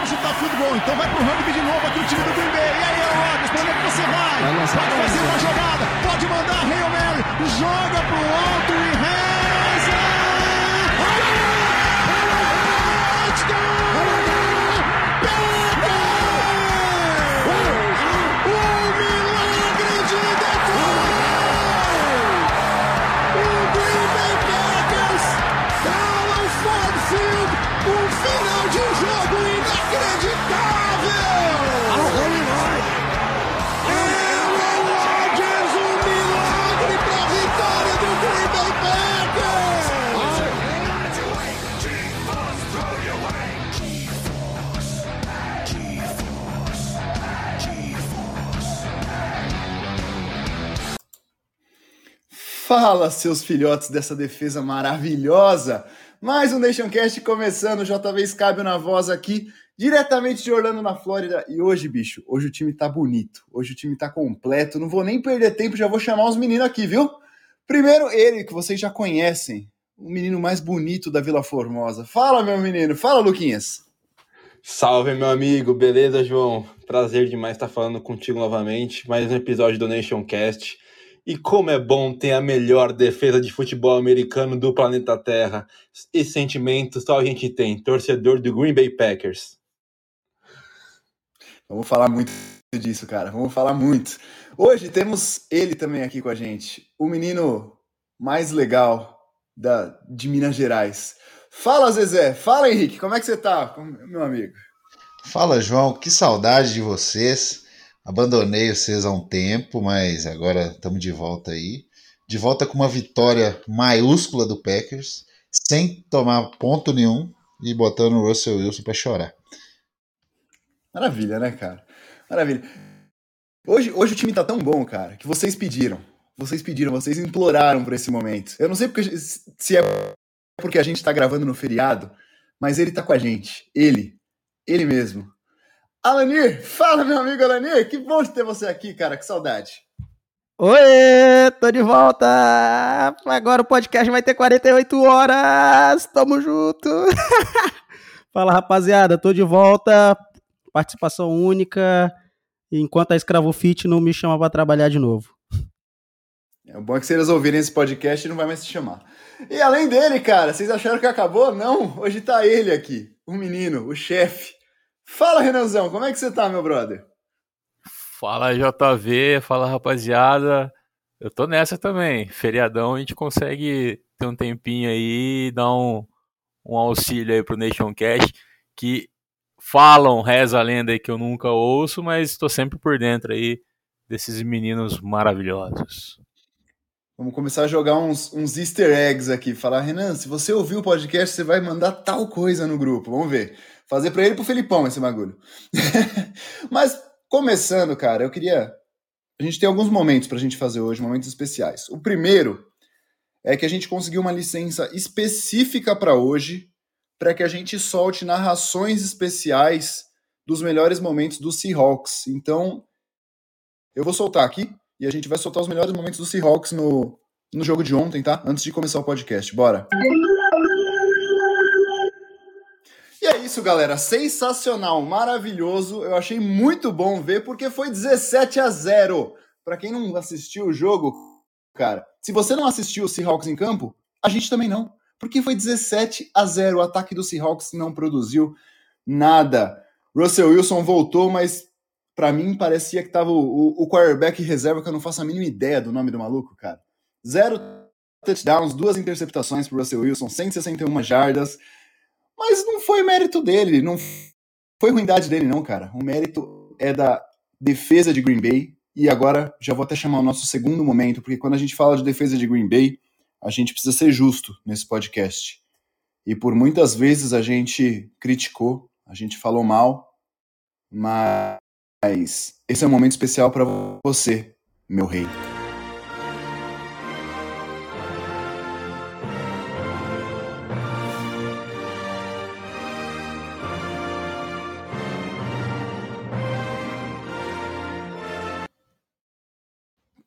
para chutar goal. Então vai pro rugby de novo aqui o time do Green Bay. E aí, Rodgers, pra onde é que você vai? Pode fazer uma jogada, pode mandar Hail Mary, joga pro alto e Fala, seus filhotes dessa defesa maravilhosa! Mais um Nationcast começando, JV Scabio na voz aqui, diretamente de Orlando, na Flórida. E hoje, bicho, hoje o time tá bonito, hoje o time tá completo. Não vou nem perder tempo, já vou chamar os meninos aqui, viu? Primeiro, ele, que vocês já conhecem, o menino mais bonito da Vila Formosa. Fala, meu menino, fala, Luquinhas. Salve, meu amigo, beleza, João? Prazer demais estar falando contigo novamente. Mais um episódio do Nationcast. E como é bom ter a melhor defesa de futebol americano do planeta Terra. Esse sentimento só a gente tem, torcedor do Green Bay Packers. Vamos falar muito disso, cara. Vamos falar muito. Hoje temos ele também aqui com a gente, o menino mais legal da, de Minas Gerais. Fala, Zezé. Fala, Henrique. Como é que você tá, meu amigo? Fala, João. Que saudade de vocês. Abandonei vocês há um tempo, mas agora estamos de volta aí. De volta com uma vitória maiúscula do Packers, sem tomar ponto nenhum e botando o Russell Wilson para chorar. Maravilha, né, cara? Maravilha. Hoje, hoje o time tá tão bom, cara, que vocês pediram. Vocês pediram, vocês imploraram por esse momento. Eu não sei porque, se é porque a gente tá gravando no feriado, mas ele tá com a gente. Ele. Ele mesmo. Alanir, fala, meu amigo Alanir. Que bom ter você aqui, cara. Que saudade. Oi, tô de volta! Agora o podcast vai ter 48 horas! Tamo junto! Fala, rapaziada, tô de volta. Participação única. Enquanto a Escravo Fit não me chama para trabalhar de novo. É o bom é que se eles ouvirem esse podcast não vai mais se chamar. E além dele, cara, vocês acharam que acabou? Não, hoje tá ele aqui, o menino, o chefe. Fala, Renanzão, como é que você tá, meu brother? Fala, JV, fala, rapaziada. Eu tô nessa também. Feriadão, a gente consegue ter um tempinho aí e dar um, um auxílio aí pro Nation Cash, que falam, reza a lenda aí que eu nunca ouço, mas estou sempre por dentro aí desses meninos maravilhosos. Vamos começar a jogar uns, uns easter eggs aqui. Falar, Renan, se você ouvir o podcast, você vai mandar tal coisa no grupo. Vamos ver. Fazer para ele e pro Felipão esse bagulho. Mas, começando, cara, eu queria. A gente tem alguns momentos pra gente fazer hoje, momentos especiais. O primeiro é que a gente conseguiu uma licença específica para hoje, para que a gente solte narrações especiais dos melhores momentos do Seahawks. Então, eu vou soltar aqui e a gente vai soltar os melhores momentos do Seahawks no, no jogo de ontem, tá? Antes de começar o podcast. Bora! É isso, galera. Sensacional, maravilhoso. Eu achei muito bom ver porque foi 17 a 0. Para quem não assistiu o jogo, cara, se você não assistiu o Seahawks em campo, a gente também não. Porque foi 17 a 0. O ataque do Seahawks não produziu nada. Russell Wilson voltou, mas para mim parecia que tava o, o, o quarterback reserva, que eu não faço a mínima ideia do nome do maluco, cara. Zero touchdowns, duas interceptações pro Russell Wilson, 161 jardas. Mas não foi mérito dele, não foi ruindade dele, não, cara. O mérito é da defesa de Green Bay. E agora já vou até chamar o nosso segundo momento, porque quando a gente fala de defesa de Green Bay, a gente precisa ser justo nesse podcast. E por muitas vezes a gente criticou, a gente falou mal, mas esse é um momento especial para você, meu rei.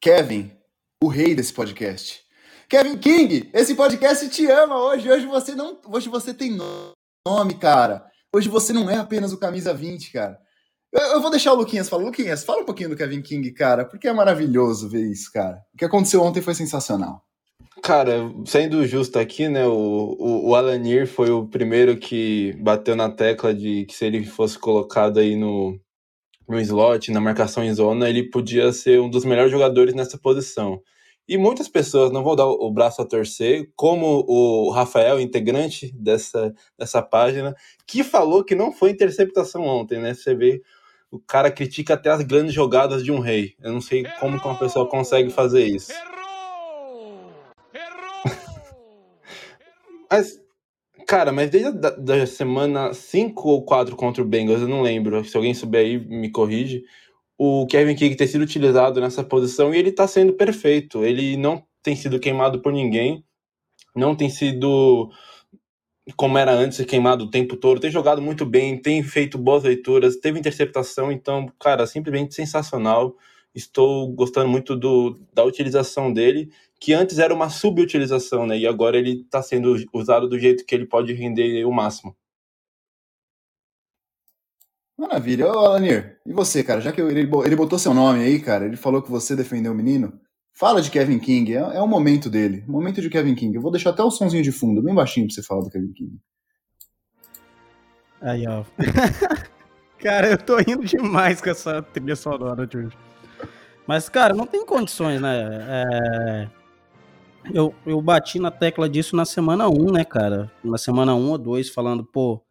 Kevin, o rei desse podcast. Kevin King, esse podcast te ama hoje. Hoje você não, hoje você tem nome, cara. Hoje você não é apenas o camisa 20, cara. Eu, eu, vou deixar o Luquinhas falar. Luquinhas, fala um pouquinho do Kevin King, cara, porque é maravilhoso ver isso, cara. O que aconteceu ontem foi sensacional. Cara, sendo justo aqui, né, o, o, o Alanir foi o primeiro que bateu na tecla de que se ele fosse colocado aí no, no slot, na marcação em zona, ele podia ser um dos melhores jogadores nessa posição. E muitas pessoas, não vou dar o braço a torcer, como o Rafael, integrante dessa, dessa página, que falou que não foi interceptação ontem, né? Você vê, o cara critica até as grandes jogadas de um rei. Eu não sei Errou! como uma pessoa consegue fazer isso. Errou! Errou! mas, cara, mas desde a da semana 5 ou 4 contra o Bengals, eu não lembro. Se alguém souber aí, me corrige o Kevin King ter sido utilizado nessa posição e ele está sendo perfeito. Ele não tem sido queimado por ninguém, não tem sido como era antes, queimado o tempo todo, tem jogado muito bem, tem feito boas leituras, teve interceptação, então, cara, simplesmente sensacional. Estou gostando muito do, da utilização dele, que antes era uma subutilização, né? E agora ele está sendo usado do jeito que ele pode render o máximo. Maravilha. Ô, Alanir, e você, cara? Já que ele, ele botou seu nome aí, cara, ele falou que você defendeu o menino. Fala de Kevin King, é, é o momento dele. O momento de Kevin King. Eu vou deixar até o sonzinho de fundo, bem baixinho pra você falar do Kevin King. Aí, ó. cara, eu tô rindo demais com essa trilha sonora de hoje. Mas, cara, não tem condições, né? É... Eu, eu bati na tecla disso na semana 1, né, cara? Na semana 1 ou 2, falando, pô,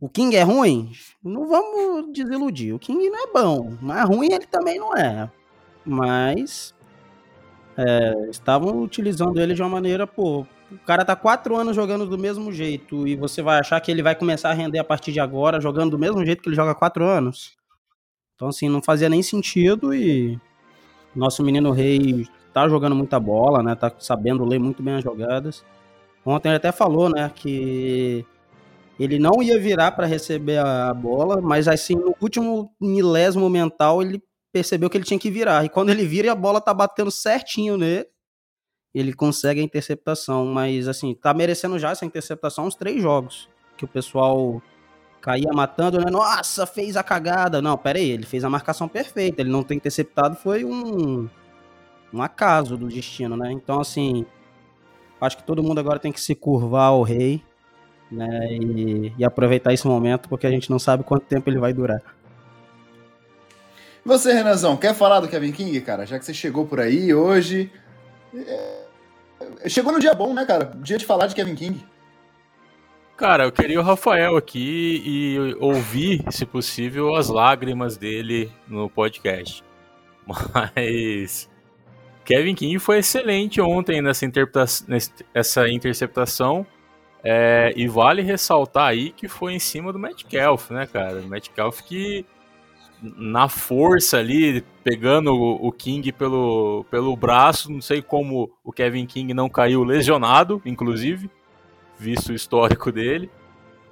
o King é ruim? Não vamos desiludir. O King não é bom, mas ruim ele também não é. Mas é, estavam utilizando ele de uma maneira, pô, o cara tá quatro anos jogando do mesmo jeito e você vai achar que ele vai começar a render a partir de agora jogando do mesmo jeito que ele joga há quatro anos? Então, assim, não fazia nem sentido e nosso menino rei tá jogando muita bola, né? Tá sabendo ler muito bem as jogadas. Ontem ele até falou, né, que ele não ia virar para receber a bola, mas assim, no último milésimo mental, ele percebeu que ele tinha que virar. E quando ele vira e a bola tá batendo certinho nele, ele consegue a interceptação. Mas assim, tá merecendo já essa interceptação uns três jogos. Que o pessoal caía matando, né? Nossa, fez a cagada. Não, pera aí, ele fez a marcação perfeita. Ele não ter interceptado foi um, um acaso do destino, né? Então, assim, acho que todo mundo agora tem que se curvar ao rei né? E, e, aproveitar esse momento, porque a gente não sabe quanto tempo ele vai durar. Você, Renanzão, quer falar do Kevin King, cara? Já que você chegou por aí hoje. É... Chegou no dia bom, né, cara? Dia de falar de Kevin King. Cara, eu queria o Rafael aqui e ouvir, se possível, as lágrimas dele no podcast. Mas Kevin King foi excelente ontem nessa, nessa interceptação. É, e vale ressaltar aí que foi em cima do Metcalf, né, cara? O Metcalf que na força ali, pegando o, King pelo, pelo braço, não sei como o Kevin King não caiu lesionado, inclusive, visto o histórico dele.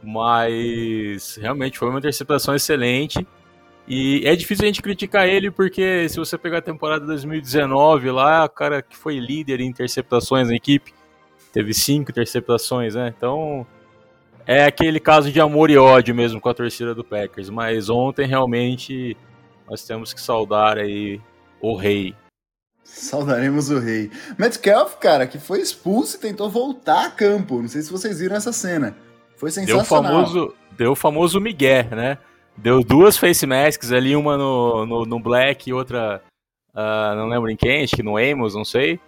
Mas realmente foi uma interceptação excelente. E é difícil a gente criticar ele porque se você pegar a temporada 2019 lá, o cara que foi líder em interceptações na equipe, teve cinco interceptações, né? Então é aquele caso de amor e ódio mesmo com a torcida do Packers. Mas ontem realmente nós temos que saudar aí o rei. Saudaremos o rei. Metcalf, cara, que foi expulso e tentou voltar a campo. Não sei se vocês viram essa cena. Foi sensacional. Deu o famoso, deu o famoso Miguel, né? Deu duas face masks ali, uma no, no, no Black e outra, uh, não lembro em quem, acho que no Amos, não sei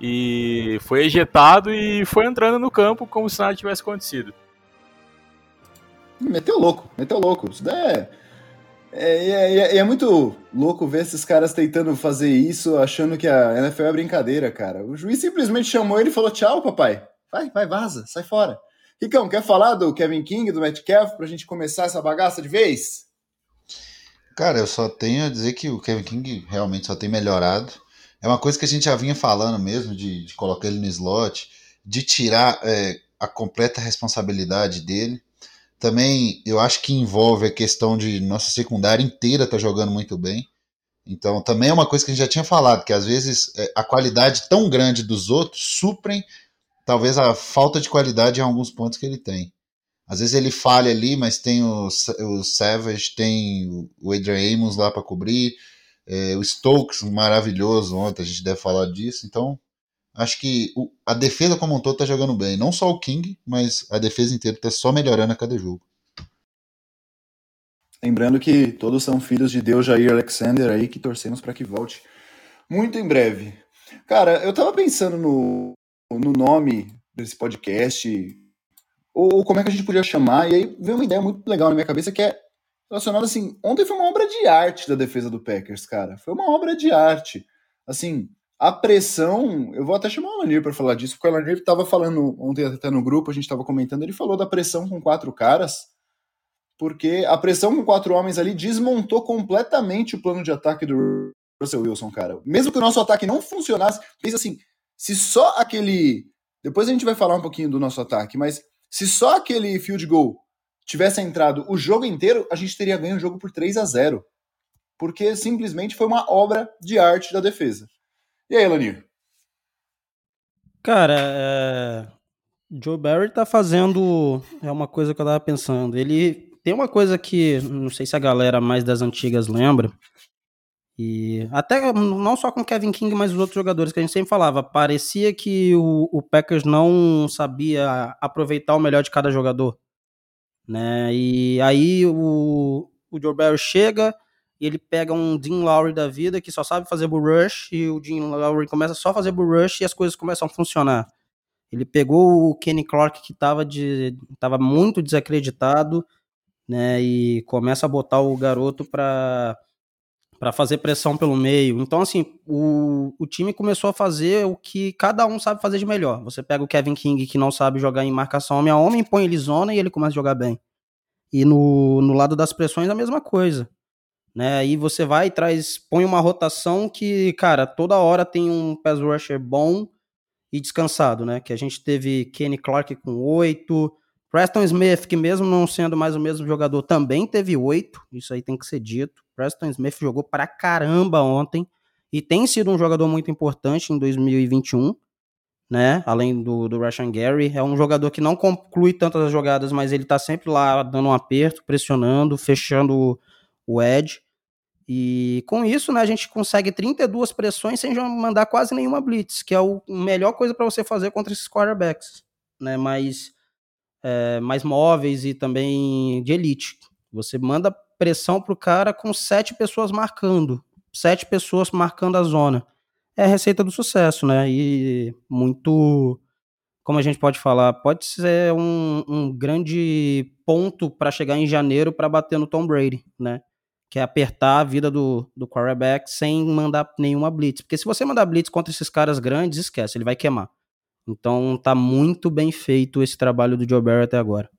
e foi ejetado e foi entrando no campo como se nada tivesse acontecido. Meteu louco, meteu louco. Isso daí é, é, é, é, muito louco ver esses caras tentando fazer isso, achando que a NFL é brincadeira, cara. O juiz simplesmente chamou ele e falou: tchau, papai. Vai, vai, vaza, sai fora. Ricão, quer falar do Kevin King, do Metcalf, pra gente começar essa bagaça de vez? Cara, eu só tenho a dizer que o Kevin King realmente só tem melhorado. É uma coisa que a gente já vinha falando mesmo, de, de colocar ele no slot, de tirar é, a completa responsabilidade dele. Também eu acho que envolve a questão de nossa secundária inteira tá jogando muito bem. Então também é uma coisa que a gente já tinha falado, que às vezes é, a qualidade tão grande dos outros suprem talvez a falta de qualidade em alguns pontos que ele tem. Às vezes ele falha ali, mas tem o, o Savage, tem o Adrian Amos lá para cobrir, é, o Stokes maravilhoso ontem, a gente deve falar disso. Então, acho que o, a defesa como um todo tá jogando bem. Não só o King, mas a defesa inteira tá só melhorando a cada jogo. Lembrando que todos são filhos de Deus Jair Alexander aí, que torcemos para que volte muito em breve. Cara, eu tava pensando no, no nome desse podcast, ou como é que a gente podia chamar, e aí veio uma ideia muito legal na minha cabeça que é relacionada assim. Ontem foi uma obra de arte da defesa do Packers, cara. Foi uma obra de arte. Assim, a pressão, eu vou até chamar o Alanir para falar disso, porque o Alanir estava falando ontem até no grupo, a gente estava comentando, ele falou da pressão com quatro caras, porque a pressão com quatro homens ali desmontou completamente o plano de ataque do Russell Wilson, cara. Mesmo que o nosso ataque não funcionasse, pensa assim, se só aquele, depois a gente vai falar um pouquinho do nosso ataque, mas se só aquele field goal tivesse entrado o jogo inteiro, a gente teria ganho o jogo por 3 a 0 porque simplesmente foi uma obra de arte da defesa. E aí, Lanir? Cara, é... Joe Barry tá fazendo. É uma coisa que eu tava pensando. Ele tem uma coisa que não sei se a galera mais das antigas lembra. E até não só com Kevin King, mas os outros jogadores que a gente sempre falava. Parecia que o, o Packers não sabia aproveitar o melhor de cada jogador. Né? E aí o, o Joe Barry chega e ele pega um Dean Lowry da vida que só sabe fazer bull rush e o Dean Lowry começa só a fazer bull rush e as coisas começam a funcionar. Ele pegou o Kenny Clark que estava de tava muito desacreditado, né, e começa a botar o garoto para para fazer pressão pelo meio. Então, assim, o, o time começou a fazer o que cada um sabe fazer de melhor. Você pega o Kevin King, que não sabe jogar em marcação homem a homem, põe ele zona e ele começa a jogar bem. E no, no lado das pressões, a mesma coisa né? Aí você vai e traz, põe uma rotação que, cara, toda hora tem um pass rusher bom e descansado, né? Que a gente teve Kenny Clark com oito, Preston Smith, que mesmo não sendo mais o mesmo jogador, também teve oito, isso aí tem que ser dito. Preston Smith jogou pra caramba ontem e tem sido um jogador muito importante em 2021, né? Além do, do Russian Gary, é um jogador que não conclui tantas as jogadas, mas ele tá sempre lá dando um aperto, pressionando, fechando o edge. E com isso, né, a gente consegue 32 pressões sem mandar quase nenhuma blitz, que é a melhor coisa para você fazer contra esses quarterbacks, né, mais, é, mais móveis e também de elite. Você manda pressão pro cara com sete pessoas marcando, sete pessoas marcando a zona. É a receita do sucesso, né? E muito, como a gente pode falar, pode ser um, um grande ponto para chegar em janeiro para bater no Tom Brady, né? que é apertar a vida do, do quarterback sem mandar nenhuma blitz. Porque se você mandar blitz contra esses caras grandes, esquece, ele vai queimar. Então tá muito bem feito esse trabalho do Joe Barry até agora.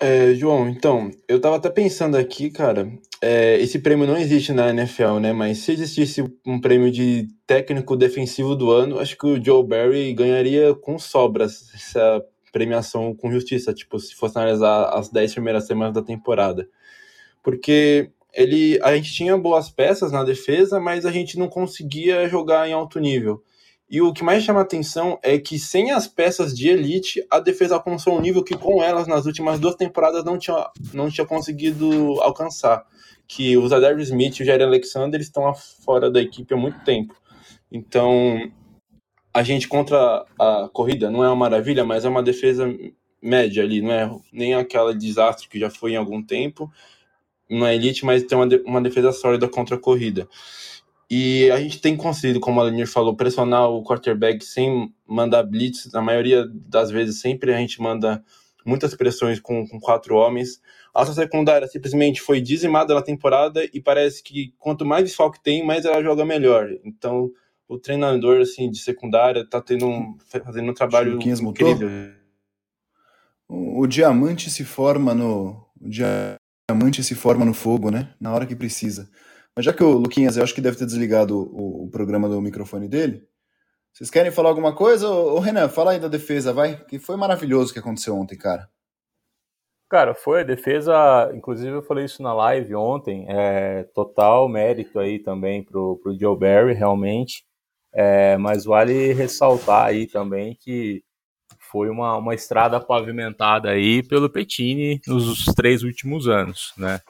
É, João, então, eu tava até pensando aqui, cara, é, esse prêmio não existe na NFL, né? Mas se existisse um prêmio de técnico defensivo do ano, acho que o Joe Barry ganharia com sobras essa premiação com justiça, tipo, se fosse analisar as 10 primeiras semanas da temporada. Porque ele, a gente tinha boas peças na defesa, mas a gente não conseguia jogar em alto nível. E o que mais chama atenção é que sem as peças de elite, a defesa alcançou um nível que com elas nas últimas duas temporadas não tinha, não tinha conseguido alcançar. Que os Adair Smith e o Jair Alexander estão fora da equipe há muito tempo. Então, a gente contra a corrida não é uma maravilha, mas é uma defesa média ali, não é nem aquela desastre que já foi em algum tempo, não é elite, mas tem uma, uma defesa sólida contra a corrida. E a gente tem conseguido, como a Lenir falou, pressionar o quarterback sem mandar blitz. Na maioria das vezes, sempre a gente manda muitas pressões com, com quatro homens. A nossa secundária simplesmente foi dizimada na temporada e parece que quanto mais desfalque tem, mais ela joga melhor. Então, o treinador assim de secundária tá tendo um, fazendo um trabalho incrível. O, o, diamante se forma no o diamante se forma no fogo, né? Na hora que precisa. Mas já que o Luquinhas, eu acho que deve ter desligado o, o programa do microfone dele. Vocês querem falar alguma coisa? Ô, Renan, fala aí da defesa, vai. Que foi maravilhoso o que aconteceu ontem, cara. Cara, foi a defesa, inclusive eu falei isso na live ontem, é, total mérito aí também pro, pro Joe Barry, realmente. É, mas vale ressaltar aí também que foi uma, uma estrada pavimentada aí pelo Petini nos três últimos anos, né?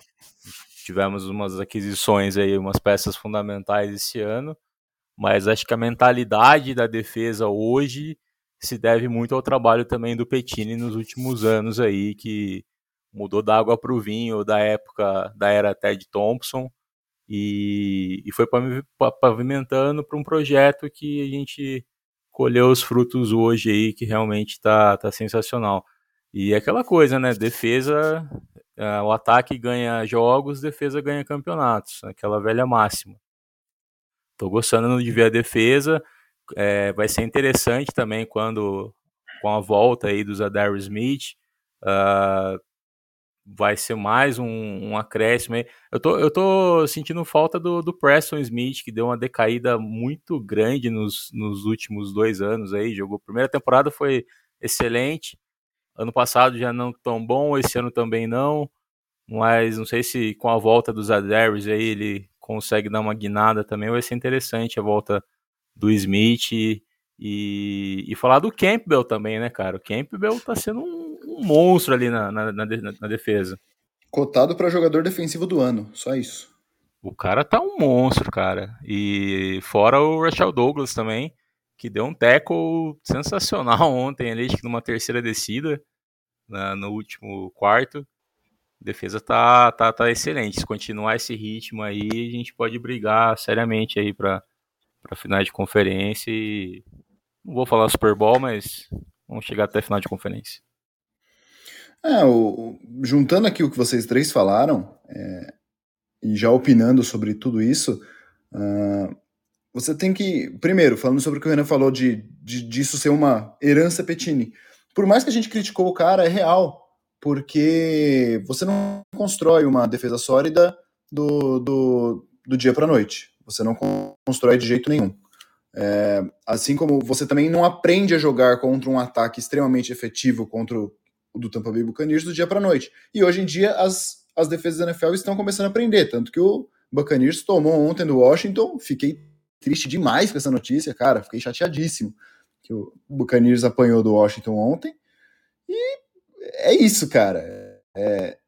Tivemos umas aquisições aí, umas peças fundamentais esse ano, mas acho que a mentalidade da defesa hoje se deve muito ao trabalho também do Petini nos últimos anos aí, que mudou da água para o vinho da época da era Ted Thompson e, e foi pavimentando para um projeto que a gente colheu os frutos hoje aí, que realmente está tá sensacional. E é aquela coisa, né? Defesa, uh, o ataque ganha jogos, defesa ganha campeonatos, aquela velha máxima. Tô gostando de ver a defesa. É, vai ser interessante também quando, com a volta aí do Zadar Smith, uh, vai ser mais um, um acréscimo. Eu tô, eu tô sentindo falta do, do Preston Smith, que deu uma decaída muito grande nos, nos últimos dois anos aí. Jogou primeira temporada foi excelente. Ano passado já não tão bom, esse ano também não. Mas não sei se com a volta dos Adares aí ele consegue dar uma guinada também. Vai ser interessante a volta do Smith. E, falar do Campbell também, né, cara? O Campbell tá sendo um, um monstro ali na, na, na, na defesa. Cotado para jogador defensivo do ano, só isso. O cara tá um monstro, cara. E fora o Rachel Douglas também, que deu um tackle sensacional ontem ali, acho que numa terceira descida, na, no último quarto. A defesa tá, tá, tá excelente. Se continuar esse ritmo aí, a gente pode brigar seriamente aí para para final de conferência e não vou falar Super Bowl, mas vamos chegar até final de conferência. É, o, juntando aqui o que vocês três falaram, é, e já opinando sobre tudo isso, uh, você tem que. Primeiro, falando sobre o que o Renan falou de, de disso ser uma herança Petini. Por mais que a gente criticou o cara, é real. Porque você não constrói uma defesa sólida do, do, do dia para noite. Você não constrói de jeito nenhum. É, assim como você também não aprende a jogar contra um ataque extremamente efetivo contra o do Tampa Bay Buccaneers do dia para noite. E hoje em dia as, as defesas da NFL estão começando a aprender, tanto que o Buccaneers tomou ontem do Washington, fiquei triste demais com essa notícia, cara, fiquei chateadíssimo que o Buccaneers apanhou do Washington ontem. E é isso, cara. É,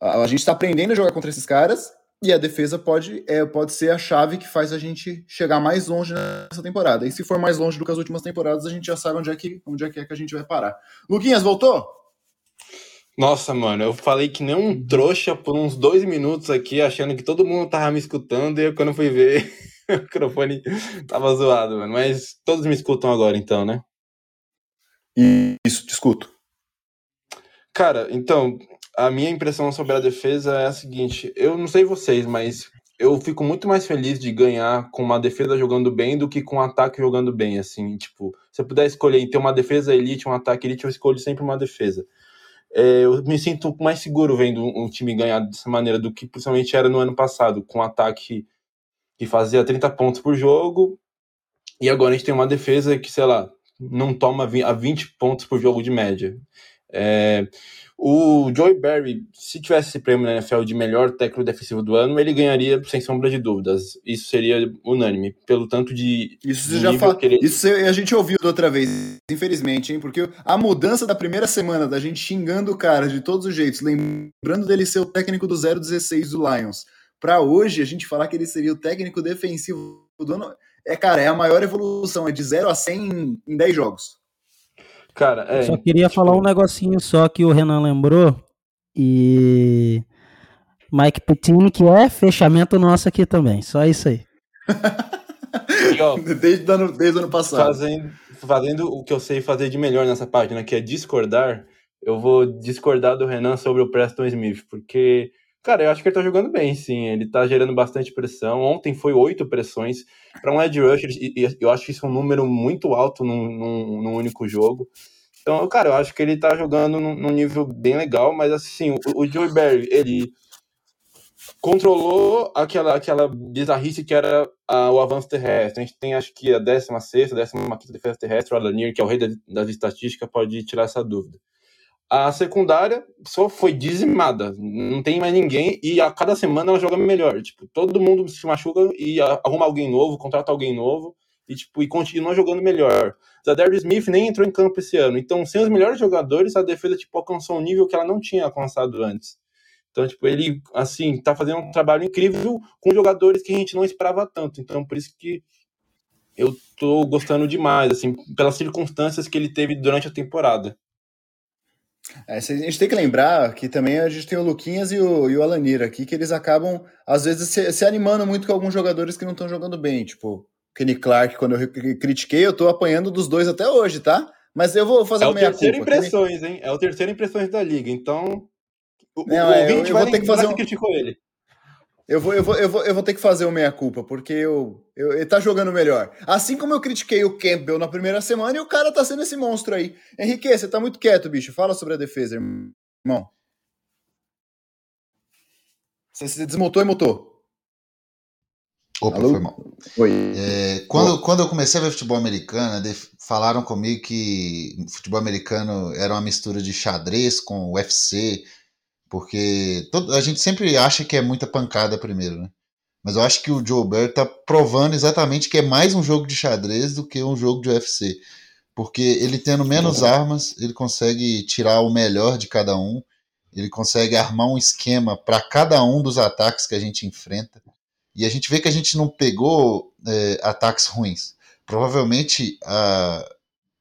a, a gente está aprendendo a jogar contra esses caras e a defesa pode, é, pode ser a chave que faz a gente chegar mais longe nessa temporada. E se for mais longe do que as últimas temporadas, a gente já sabe onde é que, onde é, que, é que a gente vai parar. Luquinhas, voltou? Nossa, mano, eu falei que nem um trouxa por uns dois minutos aqui, achando que todo mundo tava me escutando, e eu, quando fui ver, o microfone tava zoado, mano. Mas todos me escutam agora, então, né? Isso, te escuto. Cara, então, a minha impressão sobre a defesa é a seguinte: eu não sei vocês, mas eu fico muito mais feliz de ganhar com uma defesa jogando bem do que com um ataque jogando bem, assim, tipo, se eu puder escolher entre uma defesa elite, um ataque elite, eu escolho sempre uma defesa. É, eu me sinto mais seguro vendo um time ganhar dessa maneira do que principalmente era no ano passado, com um ataque que fazia 30 pontos por jogo, e agora a gente tem uma defesa que, sei lá, não toma a 20 pontos por jogo de média. É, o Joey Barry, se tivesse esse prêmio na NFL de melhor técnico defensivo do ano, ele ganharia sem sombra de dúvidas. Isso seria unânime, pelo tanto de. Isso você já fala. Ele... Isso a gente ouviu da outra vez, infelizmente, hein? Porque a mudança da primeira semana, da gente xingando o cara de todos os jeitos, lembrando dele ser o técnico do 016 do Lions, para hoje a gente falar que ele seria o técnico defensivo do ano. É, cara, é a maior evolução, é de 0 a 100 em 10 jogos. Cara, é. Só queria tipo... falar um negocinho só que o Renan lembrou. E. Mike Putin, que é fechamento nosso aqui também. Só isso aí. e, ó, desde, ano, desde o ano passado. Fazendo, fazendo o que eu sei fazer de melhor nessa página, que é discordar, eu vou discordar do Renan sobre o Preston Smith, porque, cara, eu acho que ele tá jogando bem, sim. Ele tá gerando bastante pressão. Ontem foi oito pressões. Para um edge rusher, eu acho que isso é um número muito alto num, num, num único jogo. Então, cara, eu acho que ele tá jogando num, nível bem legal, mas assim, o, o Joey Barry, ele controlou aquela, aquela bizarrice que era a, o avanço terrestre. A gente tem, acho que, a 16 15 defesa terrestre, o Alanir, que é o rei das estatísticas, pode tirar essa dúvida. A secundária só foi dizimada, não tem mais ninguém, e a cada semana ela joga melhor. Tipo, todo mundo se machuca e arruma alguém novo, contrata alguém novo, e, tipo, e continua jogando melhor. Zadarius Smith nem entrou em campo esse ano. Então, sem os melhores jogadores, a defesa tipo, alcançou um nível que ela não tinha alcançado antes. Então, tipo, ele, assim, tá fazendo um trabalho incrível com jogadores que a gente não esperava tanto. Então, por isso que eu tô gostando demais, assim, pelas circunstâncias que ele teve durante a temporada. É, a gente tem que lembrar que também a gente tem o Luquinhas e o, e o Alanir aqui, que eles acabam, às vezes, se, se animando muito com alguns jogadores que não estão jogando bem. Tipo, Kenny Clark, quando eu critiquei, eu tô apanhando dos dois até hoje, tá? Mas eu vou fazer é uma meia culpa. É o terceiro impressões, hein? É o terceiro impressões da liga. Então, o, não, o é, eu, eu vou ter que fazer um... criticou ele. Eu vou, eu, vou, eu, vou, eu vou ter que fazer o meia-culpa, porque eu, eu, ele tá jogando melhor. Assim como eu critiquei o Campbell na primeira semana e o cara tá sendo esse monstro aí. Henrique, você tá muito quieto, bicho. Fala sobre a defesa, irmão. Você se desmontou e mutou. Opa, Alô? foi mal. Oi. É, quando, quando eu comecei a ver futebol americano, falaram comigo que futebol americano era uma mistura de xadrez com UFC porque todo, a gente sempre acha que é muita pancada primeiro, né? Mas eu acho que o Joe Bear tá provando exatamente que é mais um jogo de xadrez do que um jogo de UFC. Porque ele tendo menos armas, ele consegue tirar o melhor de cada um, ele consegue armar um esquema para cada um dos ataques que a gente enfrenta. E a gente vê que a gente não pegou é, ataques ruins. Provavelmente a,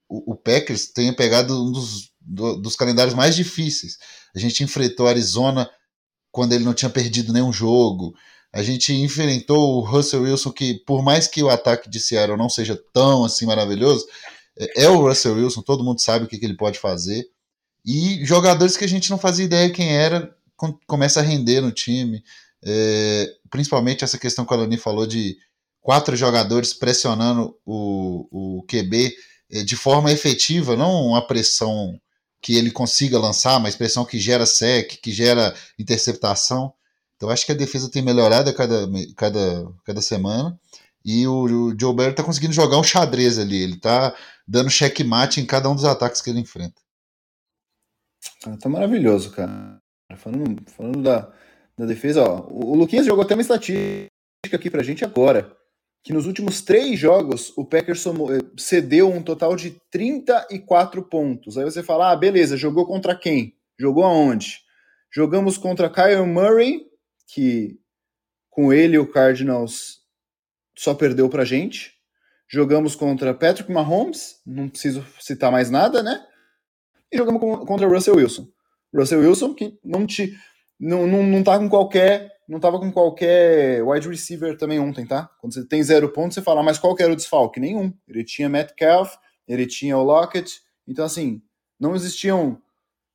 o, o Packers tenha pegado um dos, do, dos calendários mais difíceis a gente enfrentou Arizona quando ele não tinha perdido nenhum jogo. A gente enfrentou o Russell Wilson, que por mais que o ataque de Seattle não seja tão assim maravilhoso, é, é o Russell Wilson, todo mundo sabe o que, que ele pode fazer. E jogadores que a gente não fazia ideia quem era, com, começa a render no time. É, principalmente essa questão que a Alani falou de quatro jogadores pressionando o, o QB é, de forma efetiva, não uma pressão que ele consiga lançar, uma expressão que gera sec, que gera interceptação. Então acho que a defesa tem melhorado a cada, cada, cada semana. E o, o Joe Barry está conseguindo jogar um xadrez ali. Ele está dando checkmate em cada um dos ataques que ele enfrenta. Tá maravilhoso, cara. Falando, falando da, da defesa, ó, o, o Luquinhas jogou até uma estatística aqui pra gente agora que nos últimos três jogos o Packers somou, eh, cedeu um total de 34 pontos. Aí você fala, ah, beleza, jogou contra quem? Jogou aonde? Jogamos contra Kyle Murray, que com ele o Cardinals só perdeu pra gente. Jogamos contra Patrick Mahomes, não preciso citar mais nada, né? E jogamos contra Russell Wilson. Russell Wilson que não te não, não, não tá com qualquer não tava com qualquer wide receiver também ontem, tá? Quando você tem zero pontos, você fala, mas qual que era o desfalque? Nenhum. Ele tinha Metcalf, ele tinha o Lockett, então assim, não existiam,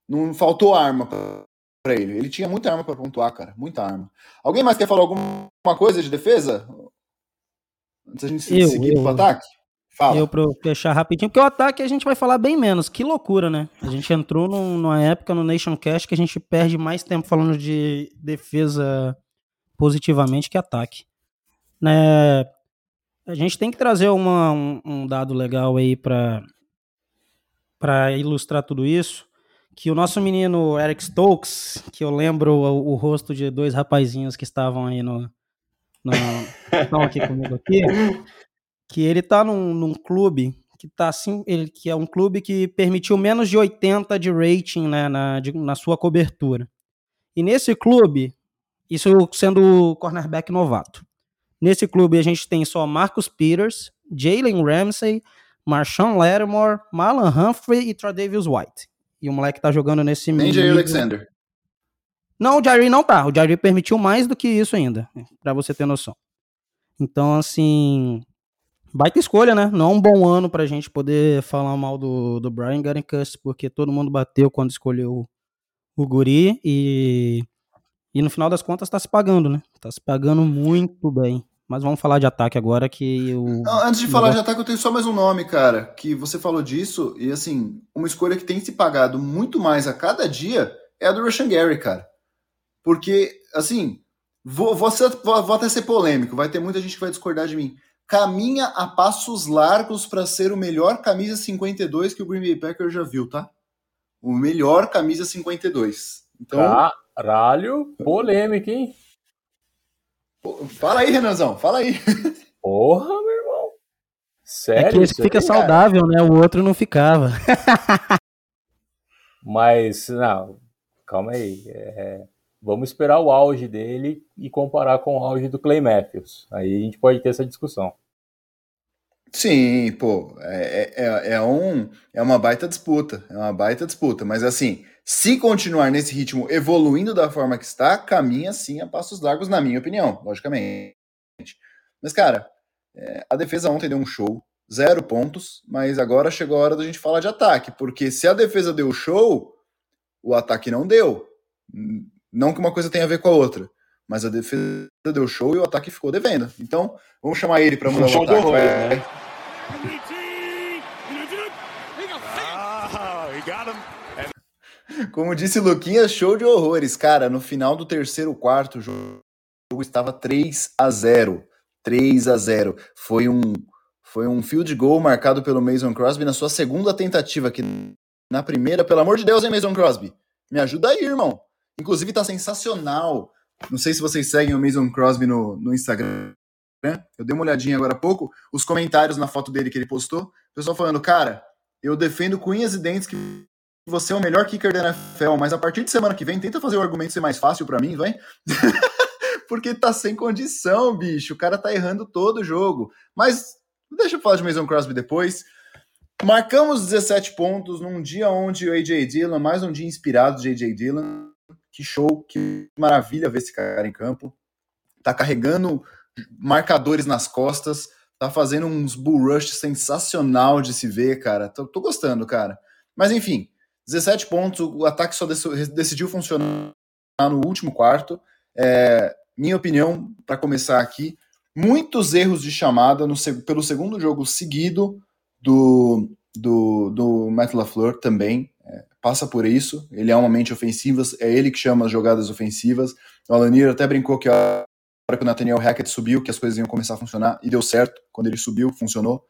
não faltou arma para ele. Ele tinha muita arma para pontuar, cara, muita arma. Alguém mais quer falar alguma coisa de defesa? Antes a gente eu, seguir eu, pro ataque? Fala. Eu pra fechar rapidinho, porque o ataque a gente vai falar bem menos. Que loucura, né? A gente entrou num, numa época no Nation Cast que a gente perde mais tempo falando de defesa positivamente que ataque. Né? A gente tem que trazer uma, um, um dado legal aí para para ilustrar tudo isso, que o nosso menino Eric Stokes, que eu lembro o, o rosto de dois rapazinhos que estavam aí no, no estão aqui comigo aqui, que ele tá num, num clube que tá assim, ele que é um clube que permitiu menos de 80 de rating né, na, de, na sua cobertura. E nesse clube, isso sendo cornerback novato. Nesse clube a gente tem só Marcus Peters, Jalen Ramsey, Marshawn Lattimore, Marlon Humphrey e Tredavious White. E o moleque tá jogando nesse Nem Jair Alexander. Não, o Jair não tá. O Jair permitiu mais do que isso ainda, para você ter noção. Então, assim, Baita escolha, né? Não é um bom ano pra gente poder falar mal do, do Brian Gutekunst, porque todo mundo bateu quando escolheu o Guri e, e no final das contas tá se pagando, né? Tá se pagando muito bem. Mas vamos falar de ataque agora que o. Não, antes de falar de ataque, eu tenho só mais um nome, cara. Que você falou disso, e assim, uma escolha que tem se pagado muito mais a cada dia é a do Russian Gary, cara. Porque, assim, vou, vou, ser, vou, vou até ser polêmico, vai ter muita gente que vai discordar de mim caminha a passos largos para ser o melhor camisa 52 que o Green Bay Packers já viu, tá? O melhor camisa 52. Então, Caralho, polêmica, hein? Fala aí, Renanzão, fala aí. Porra, meu irmão. Sério? É que esse fica saudável, né? O outro não ficava. Mas, não, calma aí. É, vamos esperar o auge dele e comparar com o auge do Clay Matthews. Aí a gente pode ter essa discussão. Sim, pô, é, é, é, um, é uma baita disputa, é uma baita disputa, mas assim, se continuar nesse ritmo evoluindo da forma que está, caminha sim a passos largos, na minha opinião, logicamente. Mas, cara, é, a defesa ontem deu um show, zero pontos, mas agora chegou a hora da gente falar de ataque, porque se a defesa deu show, o ataque não deu. Não que uma coisa tenha a ver com a outra, mas a defesa deu show e o ataque ficou devendo. Então, vamos chamar ele para mudar o ataque. Horrores, né? Como disse Luquinhas, show de horrores. Cara, no final do terceiro quarto, o jogo estava 3 a 0 3 a 0 Foi um, foi um field goal marcado pelo Mason Crosby na sua segunda tentativa, que na primeira, pelo amor de Deus, hein, Mason Crosby? Me ajuda aí, irmão. Inclusive, tá sensacional. Não sei se vocês seguem o Mason Crosby no, no Instagram. Eu dei uma olhadinha agora há pouco, os comentários na foto dele que ele postou, o pessoal falando, cara, eu defendo com unhas e dentes que você é o melhor kicker da NFL, mas a partir de semana que vem, tenta fazer o argumento ser mais fácil para mim, vai? Porque tá sem condição, bicho. O cara tá errando todo o jogo. Mas deixa eu falar de Mason Crosby depois. Marcamos 17 pontos num dia onde o AJ Dillon, mais um dia inspirado de AJ Dillon. Que show, que maravilha ver esse cara em campo. Tá carregando marcadores nas costas, tá fazendo uns bull rush sensacional de se ver, cara. Tô, tô gostando, cara. Mas enfim, 17 pontos, o ataque só decidiu funcionar no último quarto. É, minha opinião, para começar aqui, muitos erros de chamada no, pelo segundo jogo seguido do, do, do Matt LaFleur também. Passa por isso. Ele é uma mente ofensiva, é ele que chama as jogadas ofensivas. O Alanir até brincou que a hora que o Nathaniel Hackett subiu, que as coisas iam começar a funcionar, e deu certo. Quando ele subiu, funcionou.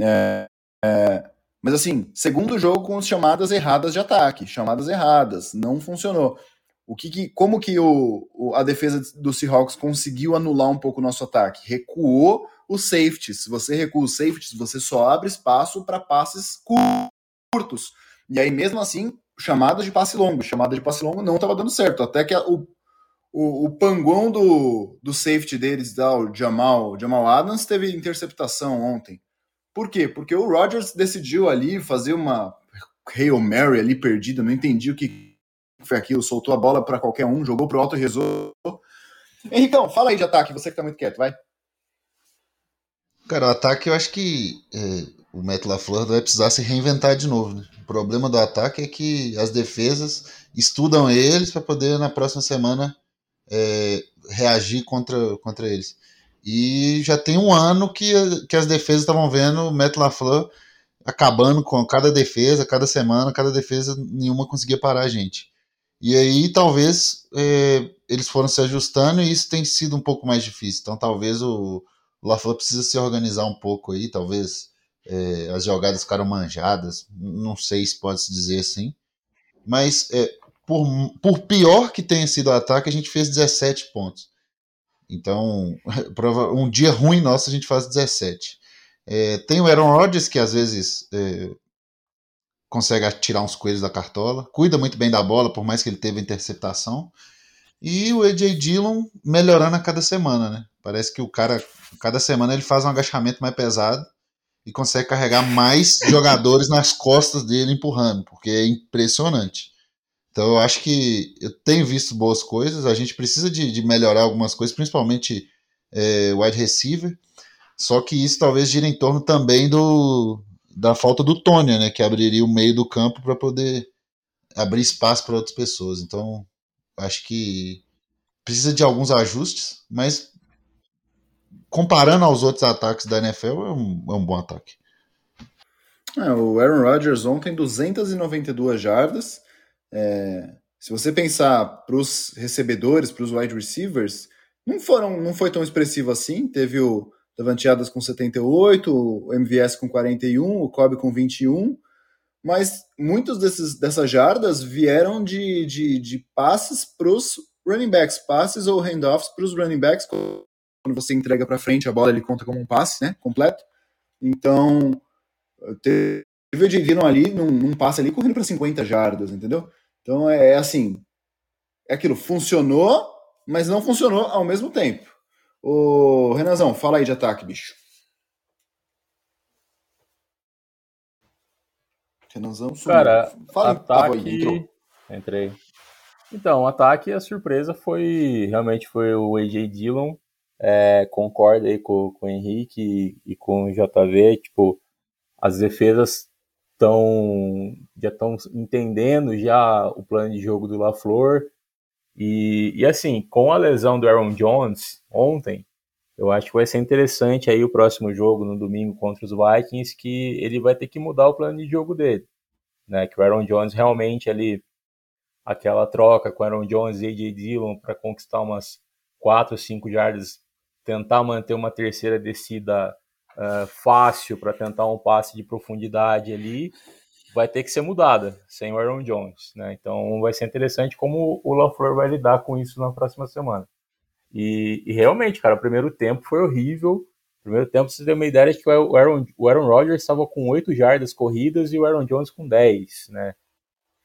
É, é, mas assim, segundo jogo com chamadas erradas de ataque, chamadas erradas, não funcionou. O que, que como que o, o, a defesa do Seahawks conseguiu anular um pouco o nosso ataque? Recuou os safeties. Se você recua os safeties, você só abre espaço para passes curtos. E aí, mesmo assim, chamada de passe longo. Chamada de passe longo não estava dando certo. Até que a, o, o, o pangão do, do safety deles, o Jamal, Jamal Adams, teve interceptação ontem. Por quê? Porque o Rodgers decidiu ali fazer uma Hail Mary ali perdida, não entendi o que foi aquilo, soltou a bola para qualquer um, jogou pro alto e rezou. Henricão, fala aí de ataque, você que tá muito quieto, vai. Cara, o ataque eu acho que é, o Matt LaFleur vai precisar se reinventar de novo. Né? Problema do ataque é que as defesas estudam eles para poder na próxima semana é, reagir contra, contra eles. E já tem um ano que, que as defesas estavam vendo o Matt LaFleur acabando com cada defesa, cada semana, cada defesa, nenhuma conseguia parar a gente. E aí talvez é, eles foram se ajustando e isso tem sido um pouco mais difícil. Então talvez o, o LaFleur precisa se organizar um pouco aí, talvez é, as jogadas ficaram manjadas, não sei se pode se dizer assim. Mas é, por, por pior que tenha sido o ataque, a gente fez 17 pontos. Então, um dia ruim nosso a gente faz 17. É, tem o Aaron Rodgers, que às vezes é, consegue tirar uns coelhos da cartola, cuida muito bem da bola, por mais que ele teve interceptação. E o AJ Dillon melhorando a cada semana, né? Parece que o cara, cada semana ele faz um agachamento mais pesado e consegue carregar mais jogadores nas costas dele empurrando, porque é impressionante. Então eu acho que eu tenho visto boas coisas. A gente precisa de, de melhorar algumas coisas, principalmente é, wide receiver. Só que isso talvez gira em torno também do da falta do Tony, né, que abriria o meio do campo para poder abrir espaço para outras pessoas. Então acho que precisa de alguns ajustes, mas comparando aos outros ataques da NFL é um, é um bom ataque. É, o Aaron Rodgers ontem 292 jardas é, se você pensar para os recebedores, para os wide receivers, não foram, não foi tão expressivo assim. Teve o Davante Adams com 78, o MVS com 41, o Cobb com 21, mas muitos desses, dessas jardas vieram de, de, de passes para os running backs, passes ou handoffs para os running backs. Quando você entrega para frente a bola, ele conta como um passe, né, completo. Então, teve o AJ Dillon ali, num, num passe ali, correndo para 50 jardas, entendeu? Então, é, é assim, é aquilo, funcionou, mas não funcionou ao mesmo tempo. Ô, Renanzão, fala aí de ataque, bicho. Renanzão sumiu. Cara, fala ataque... aí, entrou. Entrei. Então, o ataque, a surpresa foi, realmente foi o AJ Dillon, é, concordo aí com, com o Henrique e, e com o JV, tipo, as defesas estão já estão entendendo já o plano de jogo do LaFleur e, e assim, com a lesão do Aaron Jones ontem, eu acho que vai ser interessante aí o próximo jogo no domingo contra os Vikings, que ele vai ter que mudar o plano de jogo dele, né? Que o Aaron Jones realmente ali aquela troca com o Aaron Jones e AJ Dillon para conquistar umas 4 ou 5 jardas, tentar manter uma terceira descida uh, fácil para tentar um passe de profundidade ali, vai ter que ser mudada sem o Aaron Jones, né? Então vai ser interessante como o LaFleur vai lidar com isso na próxima semana. E, e realmente, cara, o primeiro tempo foi horrível. Primeiro tempo, você tem uma ideia de que o Aaron, o Aaron Rodgers estava com 8 jardas corridas e o Aaron Jones com 10, né?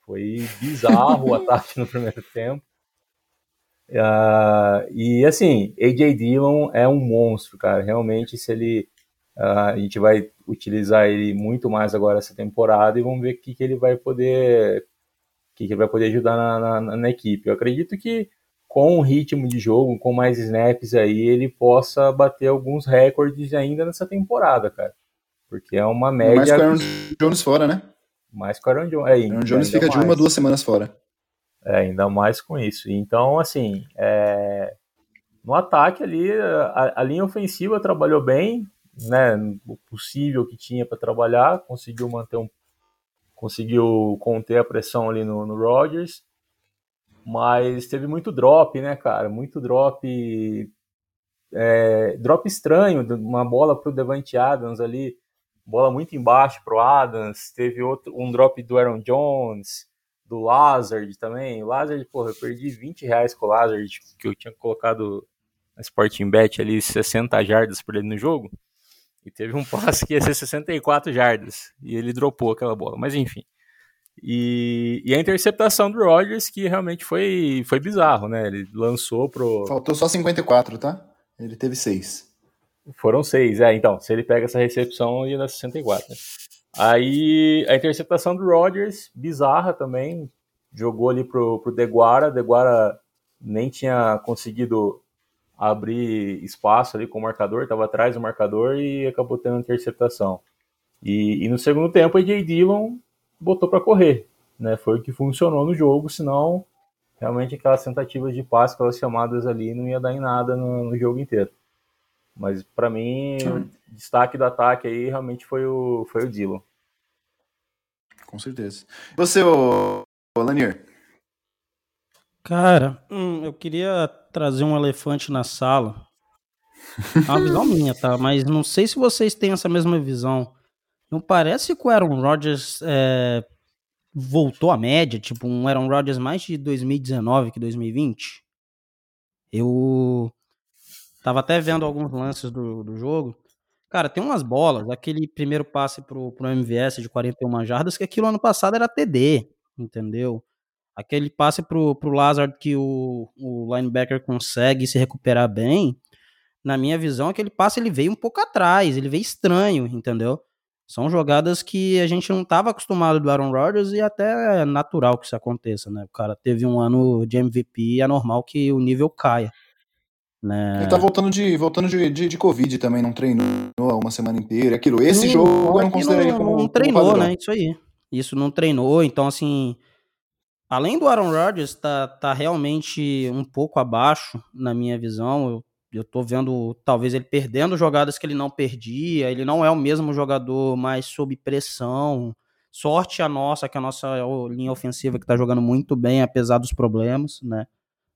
Foi bizarro o ataque no primeiro tempo. Uh, e assim, AJ Dillon é um monstro, cara. Realmente, se ele Uh, a gente vai utilizar ele muito mais agora essa temporada e vamos ver o que, que ele vai poder que, que ele vai poder ajudar na, na, na, equipe. Eu acredito que com o ritmo de jogo, com mais snaps aí, ele possa bater alguns recordes ainda nessa temporada, cara. Porque é uma média. Mais com o Aaron Jones fora, né? Mais com o Aaron Jones. É, Aaron Jones fica mais. de uma, duas semanas fora. É, ainda mais com isso. Então, assim, é... no ataque ali, a, a linha ofensiva trabalhou bem, né, o possível que tinha para trabalhar, conseguiu manter um conseguiu conter a pressão ali no, no Rodgers, mas teve muito drop, né, cara, muito drop é, drop estranho, uma bola para o Devante Adams ali, bola muito embaixo para o Adams, teve outro, um drop do Aaron Jones, do Lazard também, o Lazard, porra, eu perdi 20 reais com o Lazard, que eu tinha colocado na Sporting Bet ali 60 jardas por ele no jogo, e teve um passe que ia ser 64 jardas. E ele dropou aquela bola. Mas enfim. E, e a interceptação do Rodgers, que realmente foi, foi bizarro, né? Ele lançou pro. Faltou só 54, tá? Ele teve 6. Foram 6, é. Então, se ele pega essa recepção, ia dar 64. Né? Aí a interceptação do Rodgers, bizarra também. Jogou ali pro, pro Deguara. Deguara nem tinha conseguido abrir espaço ali com o marcador, estava atrás do marcador e acabou tendo interceptação. E, e no segundo tempo, a J. Dillon botou para correr, né? Foi o que funcionou no jogo, senão realmente aquelas tentativas de passe, aquelas chamadas ali, não ia dar em nada no, no jogo inteiro. Mas para mim, o destaque do ataque aí realmente foi o, foi o Dillon. Com certeza. Você, o Lanier? Cara, hum, eu queria trazer um elefante na sala. É uma visão minha, tá? Mas não sei se vocês têm essa mesma visão. Não parece que o Aaron Rodgers é, voltou à média? Tipo, um Aaron Rodgers mais de 2019 que 2020? Eu tava até vendo alguns lances do, do jogo. Cara, tem umas bolas, aquele primeiro passe pro, pro MVS de 41 jardas, que aquilo ano passado era TD, entendeu? Aquele passe pro, pro Lazard que o, o linebacker consegue se recuperar bem, na minha visão, aquele passe ele veio um pouco atrás, ele veio estranho, entendeu? São jogadas que a gente não estava acostumado do Aaron Rodgers e até é natural que isso aconteça, né? O cara teve um ano de MVP e é normal que o nível caia. Né? Ele tá voltando de voltando de, de, de Covid também, não treinou uma semana inteira. Aquilo, esse não, jogo eu não consideraria como. Não treinou, né? Isso aí. Isso não treinou, então assim além do Aaron Rodgers tá, tá realmente um pouco abaixo, na minha visão. Eu, eu tô vendo talvez ele perdendo jogadas que ele não perdia. Ele não é o mesmo jogador mais sob pressão. Sorte a nossa, que a nossa linha ofensiva que tá jogando muito bem, apesar dos problemas, né?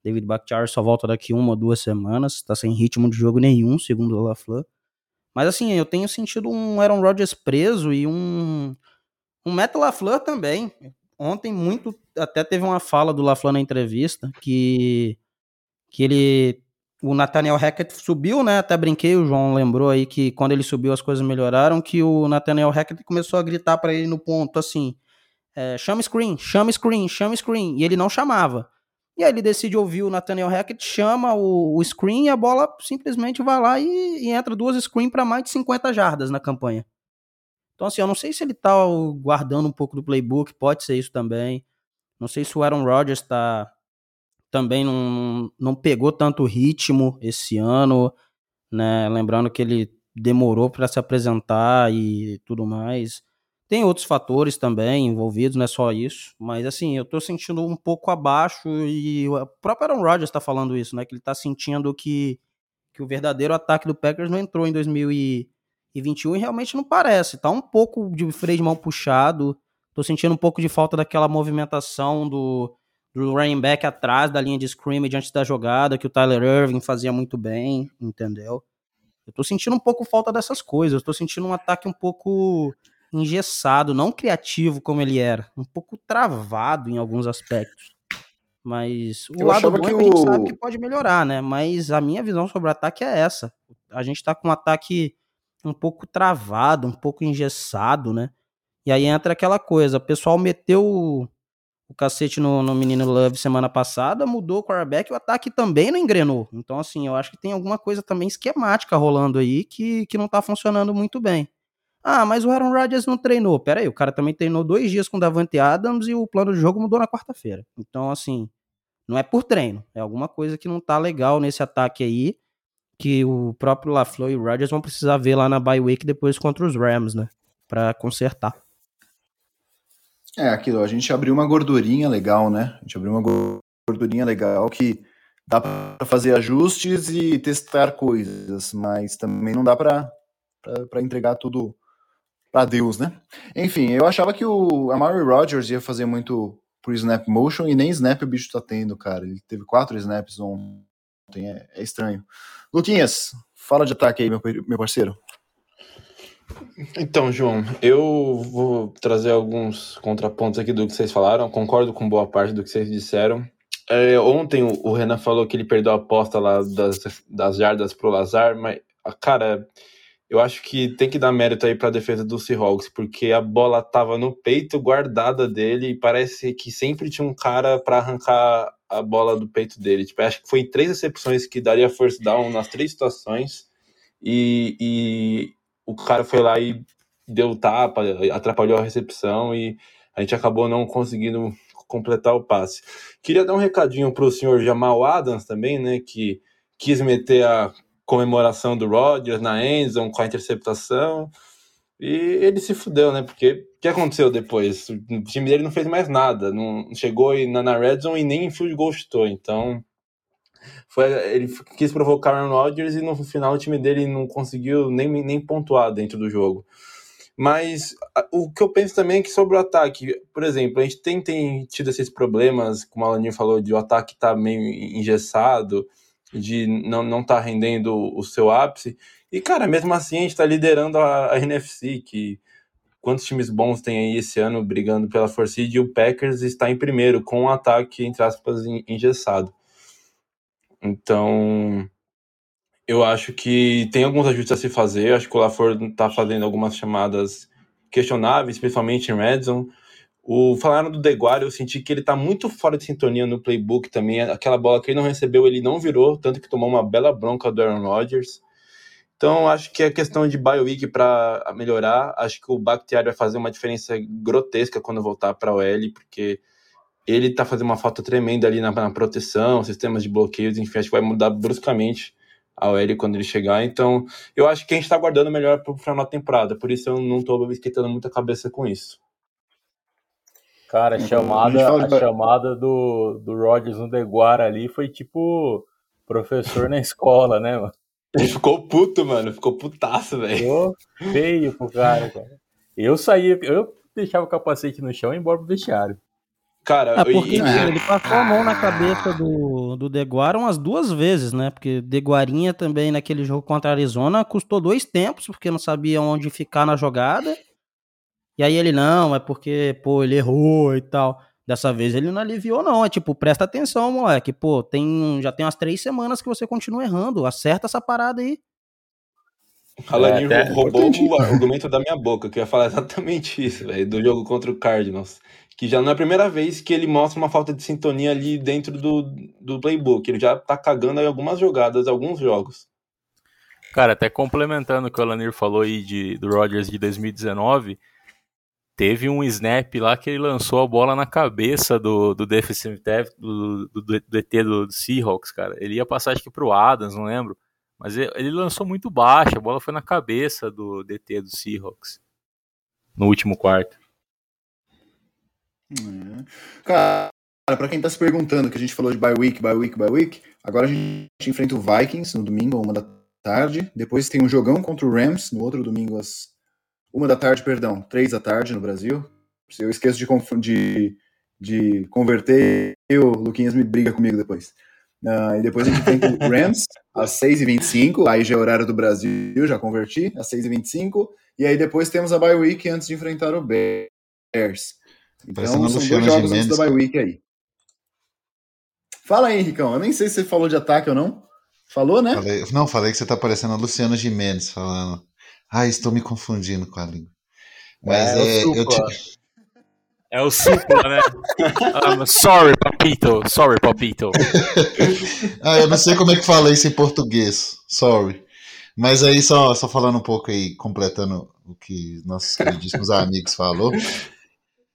David Bakhtiari só volta daqui uma ou duas semanas, tá sem ritmo de jogo nenhum, segundo o LaFleur. Mas assim, eu tenho sentido um Aaron Rodgers preso e um um Matt LaFleur também ontem muito até teve uma fala do LaFleur na entrevista que que ele o Nathaniel Hackett subiu, né? Até brinquei, o João lembrou aí que quando ele subiu as coisas melhoraram, que o Nathaniel Hackett começou a gritar para ele no ponto assim: é, chama screen, chama screen, chama screen. E ele não chamava. E aí ele decide ouvir o Nathaniel Hackett, chama o, o screen e a bola simplesmente vai lá e, e entra duas screen para mais de 50 jardas na campanha. Então, assim, eu não sei se ele tá guardando um pouco do playbook, pode ser isso também. Não sei se o Aaron Rodgers tá também não, não pegou tanto ritmo esse ano, né? Lembrando que ele demorou para se apresentar e tudo mais. Tem outros fatores também envolvidos, não é só isso. Mas assim, eu tô sentindo um pouco abaixo e o próprio Aaron Rodgers tá falando isso, né? Que ele tá sentindo que, que o verdadeiro ataque do Packers não entrou em 2021 e realmente não parece. Tá um pouco de freio de mão puxado. Tô sentindo um pouco de falta daquela movimentação do, do running back atrás da linha de scrimmage antes da jogada, que o Tyler Irving fazia muito bem, entendeu? Eu tô sentindo um pouco falta dessas coisas. Eu tô sentindo um ataque um pouco engessado, não criativo como ele era, um pouco travado em alguns aspectos. Mas o Eu lado bom é que que a gente o- sabe que pode melhorar, né? Mas a minha visão sobre o ataque é essa. A gente tá com um ataque um pouco travado, um pouco engessado, né? E aí entra aquela coisa, o pessoal meteu o, o cacete no, no menino Love semana passada, mudou o quarterback, o ataque também não engrenou. Então, assim, eu acho que tem alguma coisa também esquemática rolando aí que, que não tá funcionando muito bem. Ah, mas o Aaron Rodgers não treinou. Pera aí, o cara também treinou dois dias com o Davante Adams e o plano de jogo mudou na quarta-feira. Então, assim, não é por treino. É alguma coisa que não tá legal nesse ataque aí, que o próprio LaFleur e o Rodgers vão precisar ver lá na bye week depois contra os Rams, né? Pra consertar. É aquilo, a gente abriu uma gordurinha legal, né? A gente abriu uma gordurinha legal que dá para fazer ajustes e testar coisas, mas também não dá para entregar tudo para Deus, né? Enfim, eu achava que o Amari Rodgers ia fazer muito por snap motion e nem snap o bicho tá tendo, cara. Ele teve quatro snaps ontem, é, é estranho. Luquinhas, fala de ataque aí, meu, meu parceiro. Então, João, eu vou trazer alguns contrapontos aqui do que vocês falaram. Concordo com boa parte do que vocês disseram. É, ontem o, Renan falou que ele perdeu a aposta lá das, das jardas pro Lazar, mas, cara, eu acho que tem que dar mérito aí para a defesa do Seahawks, porque a bola tava no peito guardada dele e parece que sempre tinha um cara para arrancar a bola do peito dele. Tipo, acho que foi três recepções que daria first down nas três situações e, e o cara foi lá e deu tapa, atrapalhou a recepção e a gente acabou não conseguindo completar o passe. Queria dar um recadinho para o senhor Jamal Adams também, né, que quis meter a comemoração do Rodgers na endzone com a interceptação. E ele se fudeu, né, porque o que aconteceu depois? O time dele não fez mais nada, não chegou na, na red zone e nem em field goal chutou, então foi, ele quis provocar o Aaron Rodgers e no final o time dele não conseguiu nem, nem pontuar dentro do jogo. Mas o que eu penso também é que sobre o ataque, por exemplo, a gente tem, tem tido esses problemas, como a Alaninho falou, de o ataque tá meio engessado, de não não tá rendendo o seu ápice. E, cara, mesmo assim a gente está liderando a, a, NFC, que quantos times bons tem aí esse ano brigando pela Force e o Packers está em primeiro, com um ataque, entre aspas, engessado. Então, eu acho que tem alguns ajustes a se fazer. Acho que o LaFleur está fazendo algumas chamadas questionáveis, principalmente em red zone. O falaram do Deguara, eu senti que ele está muito fora de sintonia no playbook também. Aquela bola que ele não recebeu, ele não virou, tanto que tomou uma bela bronca do Aaron Rodgers. Então, acho que é questão de bye week para melhorar. Acho que o Bakhtiari vai fazer uma diferença grotesca quando voltar para o L, porque ele tá fazendo uma falta tremenda ali na, na, proteção, sistemas de bloqueios, enfim, acho que vai mudar bruscamente a OL quando ele chegar. Então, eu acho que a gente tá guardando melhor pro final da temporada, por isso eu não tô esquentando muita cabeça com isso. Cara, a chamada, a chamada do, do Rodgers no Deguara ali foi tipo professor na escola, né, mano? Ele ficou puto, mano, ficou putaço, velho. Ficou feio pro cara, cara. Eu saía, eu deixava o capacete no chão e ia embora pro vestiário. Cara, é porque e... ele passou a mão na cabeça do, do Deguara umas duas vezes, né? Porque Deguarinha também naquele jogo contra a Arizona custou dois tempos, porque não sabia onde ficar na jogada. E aí ele, não, é porque, pô, ele errou e tal. Dessa vez ele não aliviou, não. É tipo, presta atenção, moleque. Pô, tem, já tem umas três semanas que você continua errando. Acerta essa parada aí. Alanir é, roubou o argumento da minha boca, que eu ia falar exatamente isso, velho, do jogo contra o Cardinals. Que já não é a primeira vez que ele mostra uma falta de sintonia ali dentro do, do playbook. Ele já tá cagando aí algumas jogadas, alguns jogos. Cara, até complementando o que o Alanir falou aí de, do Rodgers de 2019, teve um snap lá que ele lançou a bola na cabeça do, do defensive do, do, do DT do, do Seahawks, cara. Ele ia passar acho que pro Adams, não lembro. Mas ele, lançou muito baixo, a bola foi na cabeça do DT do Seahawks. No último quarto. É. Cara, pra quem tá se perguntando, que a gente falou de bye week, bye week, bye week, agora a gente enfrenta o Vikings no domingo, uma da tarde. Depois tem um jogão contra o Rams no outro domingo, às uma da tarde, perdão, três da tarde no Brasil. Se eu esqueço de, de, de converter, o Luquinhas me briga comigo depois. Uh, e depois a gente tem o Rams às 6h25, aí já é horário do Brasil, já converti, às 6h25. E aí depois temos a bye week antes de enfrentar o Bears. Então são dois jogos antes da bye week aí. Fala aí, Henricão. Eu nem sei se você falou de ataque ou não. Falou, né? Falei, não, falei que você tá parecendo a Luciano Gimenez falando. Ah, estou me confundindo com a língua. Mas é, é eu te... É o supla, né? Um, sorry, papito. Sorry, papito. ah, eu não sei como é que fala isso em português. Sorry. Mas aí, só, só falando um pouco aí, completando o que nossos queridíssimos amigos falou.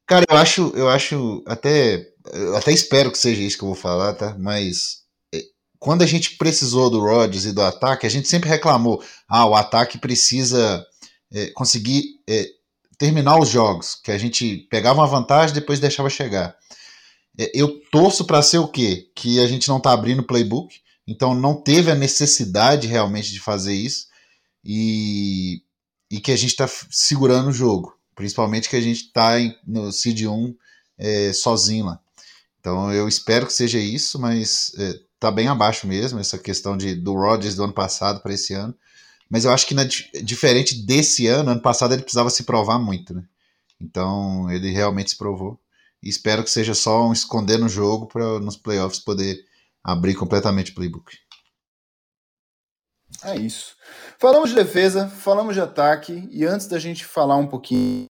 Cara, eu acho, eu acho até, eu até espero que seja isso que eu vou falar, tá? Mas quando a gente precisou do Rodgers e do ataque, a gente sempre reclamou, ah, o ataque precisa é, conseguir é, terminar os jogos, que a gente pegava uma vantagem depois deixava chegar. É, eu torço para ser o quê? Que a gente não está abrindo playbook, então não teve a necessidade realmente de fazer isso e, e que a gente está segurando o jogo. Principalmente que a gente está no Seed 1 é, sozinho lá. Então eu espero que seja isso, mas tá bem abaixo mesmo, essa questão de, do Rodgers do ano passado para esse ano. Mas eu acho que na, diferente desse ano, ano passado ele precisava se provar muito, né? Então ele realmente se provou. E espero que seja só um esconder no jogo para nos playoffs poder abrir completamente o playbook. É isso. Falamos de defesa, falamos de ataque, e antes da gente falar um pouquinho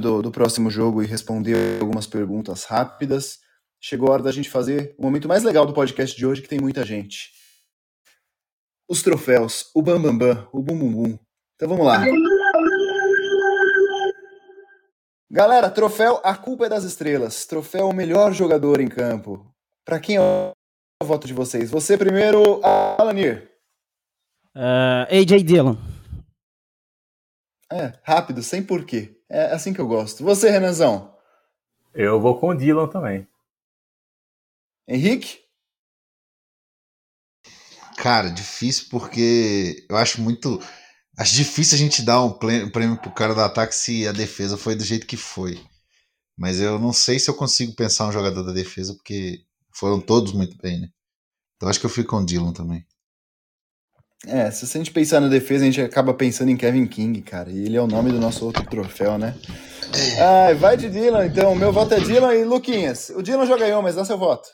do, do próximo jogo e responder algumas perguntas rápidas, chegou a hora da gente fazer o momento mais legal do podcast de hoje, que tem muita gente. Os troféus, o bambambam, bam, bam, o bum bum bum. Então vamos lá. Galera, troféu A Culpa é das Estrelas. Troféu o melhor jogador em campo. Para quem é o voto de vocês? Você primeiro, Alanir. Uh, AJ Dillon. É, rápido, sem porquê. É assim que eu gosto. Você, Renanzão? Eu vou com o Dylan também. Henrique? Cara, difícil porque eu acho muito. Acho difícil a gente dar um prêmio pro cara do ataque se a defesa foi do jeito que foi. Mas eu não sei se eu consigo pensar um jogador da defesa, porque foram todos muito bem, né? Então acho que eu fico com o Dylan também. É, se a gente pensar na defesa, a gente acaba pensando em Kevin King, cara. E ele é o nome do nosso outro troféu, né? Ah, vai de Dylan, então. O meu voto é Dylan e Luquinhas. O Dylan já ganhou, mas dá seu voto.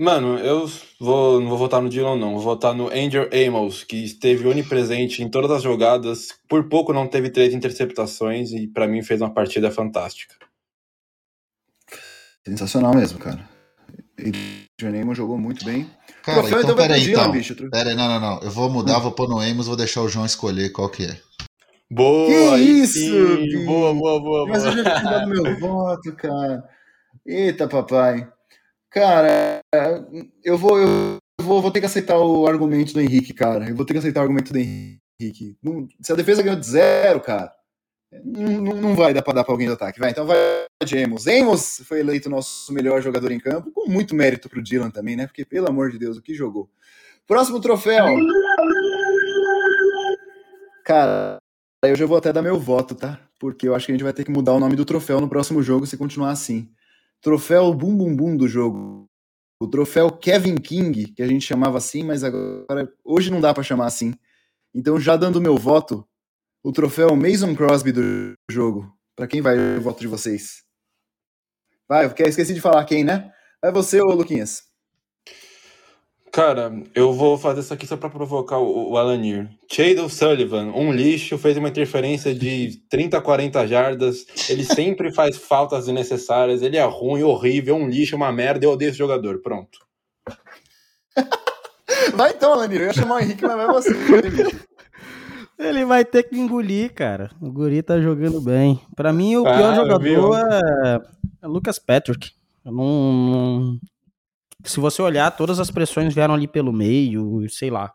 Mano, eu vou, não vou votar no Dylan, não. Vou votar no Andrew Amos, que esteve onipresente em todas as jogadas. Por pouco não teve três interceptações e para mim fez uma partida fantástica. Sensacional mesmo, cara. Adrian Amos jogou muito bem. Cara, Troféu, então, peraí, então. Bicho. Peraí, não, não, não. Eu vou mudar, hum. vou pôr no Amos, vou deixar o João escolher qual que é. Boa! Que isso! Boa, boa, boa, Mas eu já tinha dado meu voto, cara. Eita, papai. Cara, eu vou, eu vou, vou ter que aceitar o argumento do Henrique, cara. Eu vou ter que aceitar o argumento do Henrique. se a defesa ganhou de zero, cara, não, não vai dar para dar para alguém do ataque. Vai, então vai de Emos. Emos foi eleito nosso melhor jogador em campo, com muito mérito pro Dylan também, né? Porque, pelo amor de Deus, o que jogou. Próximo troféu. Cara, eu já vou até dar meu voto, tá? Porque eu acho que a gente vai ter que mudar o nome do troféu no próximo jogo se continuar assim. Troféu Bum Bum Bum do jogo. O troféu Kevin King, que a gente chamava assim, mas agora hoje não dá para chamar assim. Então, já dando meu voto, o troféu Mason Crosby do jogo. Para quem vai o voto de vocês? Vai, porque esqueci de falar quem, né? É você ou Luquinhas? Cara, eu vou fazer isso aqui só pra provocar o, o Alanir. Chado Sullivan, um lixo, fez uma interferência de 30, 40 jardas. Ele sempre faz faltas desnecessárias. Ele é ruim, horrível, um lixo, uma merda. Eu odeio esse jogador. Pronto. vai então, Alanir. Eu ia chamar o Henrique, mas vai você. Ele vai ter que engolir, cara. O Guri tá jogando bem. Pra mim, o pior ah, jogador é... é Lucas Patrick. Eu não, Se você olhar, todas as pressões vieram ali pelo meio, sei lá.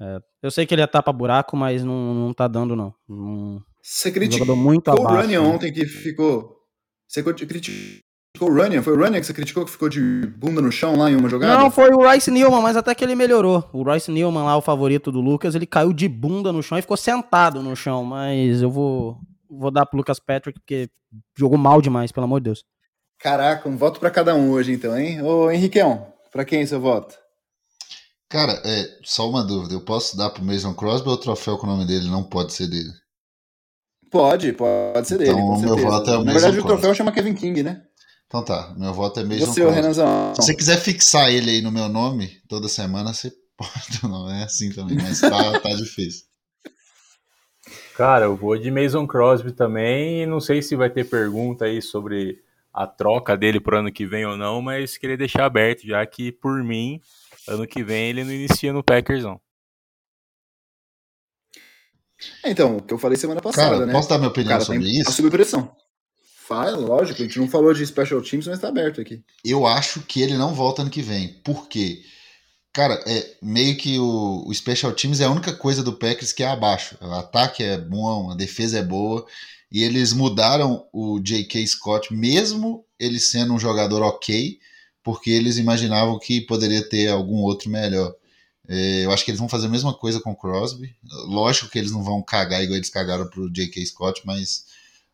É, eu sei que ele é tapa-buraco, mas não, não tá dando, não. não... Você criticou muito o Running né? ontem que ficou. Você criticou o Running? Foi o Running que você criticou que ficou de bunda no chão lá em uma jogada? Não, foi o Rice Newman, mas até que ele melhorou. O Rice Newman lá, o favorito do Lucas, ele caiu de bunda no chão e ficou sentado no chão. Mas eu vou, vou dar pro Lucas Patrick, porque jogou mal demais, pelo amor de Deus. Caraca, um voto para cada um hoje, então, hein? Ô, Henriqueão, para quem seu voto? Cara, é, só uma dúvida. Eu posso dar pro Mason Crosby ou o troféu com o nome dele não pode ser dele? Pode, pode ser dele. Então, o meu voto é o Mason Na verdade, Crosby. o troféu chama Kevin King, né? Então tá, meu voto é Mason você, Crosby. Renanzão. Se você quiser fixar ele aí no meu nome toda semana, você pode. Não é assim também, mas tá, tá difícil. Cara, eu vou de Mason Crosby também. E não sei se vai ter pergunta aí sobre a troca dele pro ano que vem ou não, mas queria deixar aberto, já que por mim, ano que vem ele não inicia no Packers, não. Então, o que eu falei semana passada, Cara, né? Posso dar minha opinião sobre isso? Sob pressão. Fala, lógico, a gente não falou de special teams, mas tá aberto aqui. Eu acho que ele não volta ano que vem. Por quê? Cara, é meio que o, o special teams é a única coisa do Packers que é abaixo. O ataque é bom, a defesa é boa. E eles mudaram o J.K. Scott, mesmo ele sendo um jogador ok, porque eles imaginavam que poderia ter algum outro melhor. É, eu acho que eles vão fazer a mesma coisa com o Crosby. Lógico que eles não vão cagar igual eles cagaram pro J.K. Scott, mas